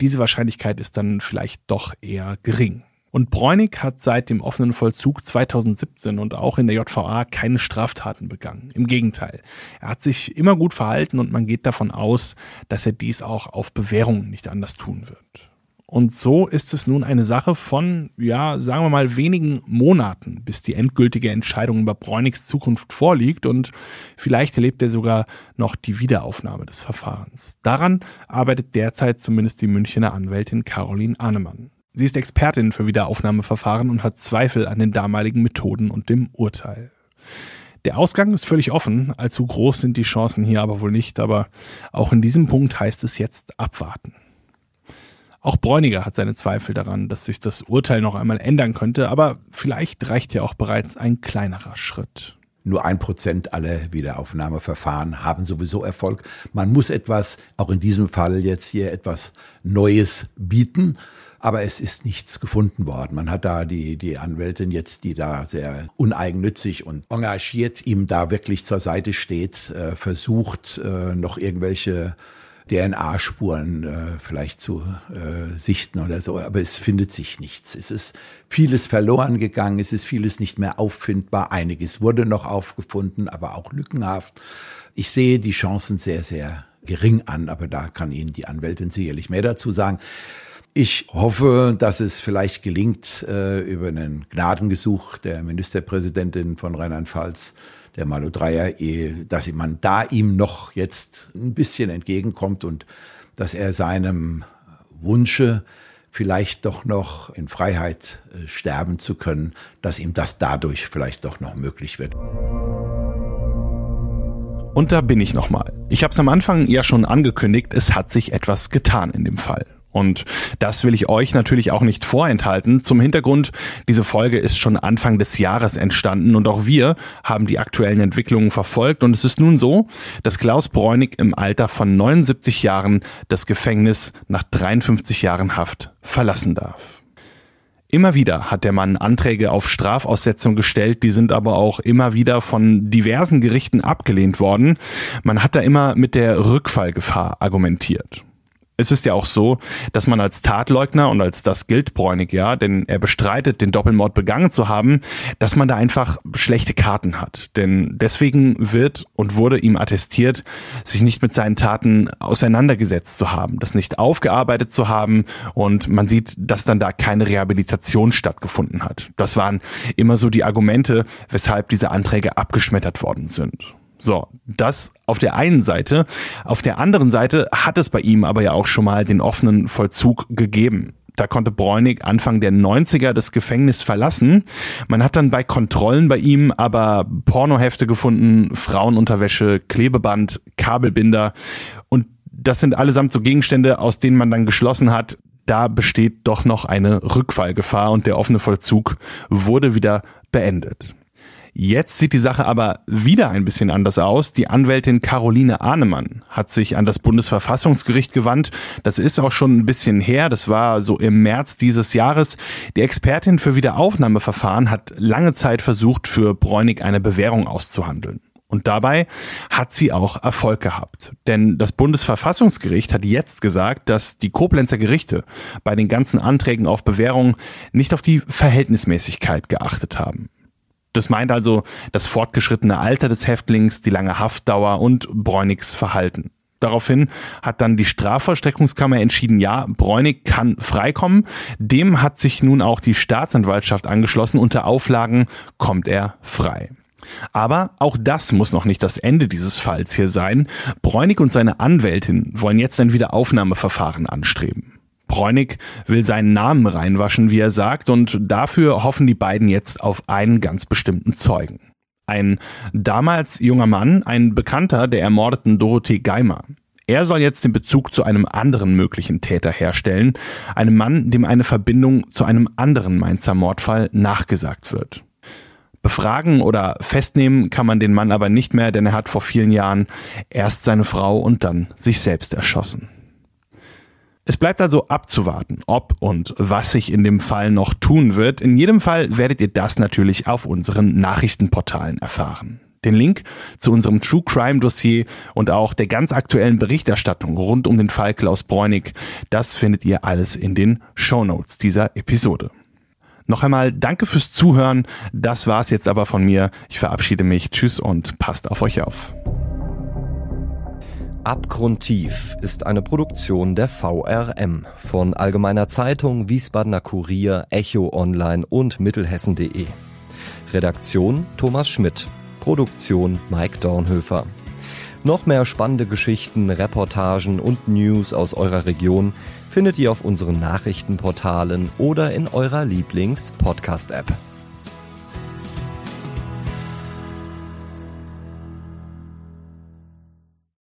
diese Wahrscheinlichkeit ist dann vielleicht doch eher gering. Und Bräunig hat seit dem offenen Vollzug 2017 und auch in der JVA keine Straftaten begangen. Im Gegenteil. Er hat sich immer gut verhalten und man geht davon aus, dass er dies auch auf Bewährung nicht anders tun wird. Und so ist es nun eine Sache von, ja, sagen wir mal, wenigen Monaten, bis die endgültige Entscheidung über Bräunigs Zukunft vorliegt und vielleicht erlebt er sogar noch die Wiederaufnahme des Verfahrens. Daran arbeitet derzeit zumindest die Münchner Anwältin Caroline Ahnemann. Sie ist Expertin für Wiederaufnahmeverfahren und hat Zweifel an den damaligen Methoden und dem Urteil. Der Ausgang ist völlig offen, allzu groß sind die Chancen hier aber wohl nicht, aber auch in diesem Punkt heißt es jetzt abwarten. Auch Bräuniger hat seine Zweifel daran, dass sich das Urteil noch einmal ändern könnte, aber vielleicht reicht ja auch bereits ein kleinerer Schritt. Nur ein Prozent aller Wiederaufnahmeverfahren haben sowieso Erfolg. Man muss etwas, auch in diesem Fall jetzt hier etwas Neues bieten aber es ist nichts gefunden worden. Man hat da die, die Anwältin jetzt, die da sehr uneigennützig und engagiert ihm da wirklich zur Seite steht, äh, versucht, äh, noch irgendwelche DNA-Spuren äh, vielleicht zu äh, sichten oder so, aber es findet sich nichts. Es ist vieles verloren gegangen, es ist vieles nicht mehr auffindbar, einiges wurde noch aufgefunden, aber auch lückenhaft. Ich sehe die Chancen sehr, sehr gering an, aber da kann Ihnen die Anwältin sicherlich mehr dazu sagen. Ich hoffe, dass es vielleicht gelingt, äh, über einen Gnadengesuch der Ministerpräsidentin von Rheinland-Pfalz der Malu Dreyer, dass man da ihm noch jetzt ein bisschen entgegenkommt und dass er seinem Wunsche, vielleicht doch noch in Freiheit äh, sterben zu können, dass ihm das dadurch vielleicht doch noch möglich wird. Und da bin ich nochmal. Ich habe es am Anfang ja schon angekündigt, es hat sich etwas getan in dem Fall. Und das will ich euch natürlich auch nicht vorenthalten. Zum Hintergrund, diese Folge ist schon Anfang des Jahres entstanden und auch wir haben die aktuellen Entwicklungen verfolgt. Und es ist nun so, dass Klaus Bräunig im Alter von 79 Jahren das Gefängnis nach 53 Jahren Haft verlassen darf. Immer wieder hat der Mann Anträge auf Strafaussetzung gestellt, die sind aber auch immer wieder von diversen Gerichten abgelehnt worden. Man hat da immer mit der Rückfallgefahr argumentiert es ist ja auch so, dass man als Tatleugner und als das gilt Bräunig ja, denn er bestreitet, den Doppelmord begangen zu haben, dass man da einfach schlechte Karten hat. Denn deswegen wird und wurde ihm attestiert, sich nicht mit seinen Taten auseinandergesetzt zu haben, das nicht aufgearbeitet zu haben und man sieht, dass dann da keine Rehabilitation stattgefunden hat. Das waren immer so die Argumente, weshalb diese Anträge abgeschmettert worden sind. So, das auf der einen Seite. Auf der anderen Seite hat es bei ihm aber ja auch schon mal den offenen Vollzug gegeben. Da konnte Bräunig Anfang der 90er das Gefängnis verlassen. Man hat dann bei Kontrollen bei ihm aber Pornohefte gefunden, Frauenunterwäsche, Klebeband, Kabelbinder. Und das sind allesamt so Gegenstände, aus denen man dann geschlossen hat, da besteht doch noch eine Rückfallgefahr und der offene Vollzug wurde wieder beendet. Jetzt sieht die Sache aber wieder ein bisschen anders aus. Die Anwältin Caroline Ahnemann hat sich an das Bundesverfassungsgericht gewandt. Das ist auch schon ein bisschen her. Das war so im März dieses Jahres. Die Expertin für Wiederaufnahmeverfahren hat lange Zeit versucht, für Bräunig eine Bewährung auszuhandeln. Und dabei hat sie auch Erfolg gehabt. Denn das Bundesverfassungsgericht hat jetzt gesagt, dass die Koblenzer Gerichte bei den ganzen Anträgen auf Bewährung nicht auf die Verhältnismäßigkeit geachtet haben. Das meint also das fortgeschrittene Alter des Häftlings, die lange Haftdauer und Bräunigs Verhalten. Daraufhin hat dann die Strafvollstreckungskammer entschieden, ja, Bräunig kann freikommen. Dem hat sich nun auch die Staatsanwaltschaft angeschlossen. Unter Auflagen kommt er frei. Aber auch das muss noch nicht das Ende dieses Falls hier sein. Bräunig und seine Anwältin wollen jetzt ein Wiederaufnahmeverfahren anstreben. Bräunig will seinen Namen reinwaschen, wie er sagt, und dafür hoffen die beiden jetzt auf einen ganz bestimmten Zeugen. Ein damals junger Mann, ein Bekannter der ermordeten Dorothee Geimer. Er soll jetzt den Bezug zu einem anderen möglichen Täter herstellen, einem Mann, dem eine Verbindung zu einem anderen Mainzer Mordfall nachgesagt wird. Befragen oder festnehmen kann man den Mann aber nicht mehr, denn er hat vor vielen Jahren erst seine Frau und dann sich selbst erschossen. Es bleibt also abzuwarten, ob und was sich in dem Fall noch tun wird. In jedem Fall werdet ihr das natürlich auf unseren Nachrichtenportalen erfahren. Den Link zu unserem True Crime Dossier und auch der ganz aktuellen Berichterstattung rund um den Fall Klaus Bräunig, das findet ihr alles in den Show Notes dieser Episode. Noch einmal danke fürs Zuhören. Das war's jetzt aber von mir. Ich verabschiede mich. Tschüss und passt auf euch auf. Abgrundtief ist eine Produktion der VRM von Allgemeiner Zeitung, Wiesbadener Kurier, Echo Online und Mittelhessen.de. Redaktion Thomas Schmidt. Produktion Mike Dornhöfer. Noch mehr spannende Geschichten, Reportagen und News aus eurer Region findet ihr auf unseren Nachrichtenportalen oder in eurer Lieblings-Podcast-App.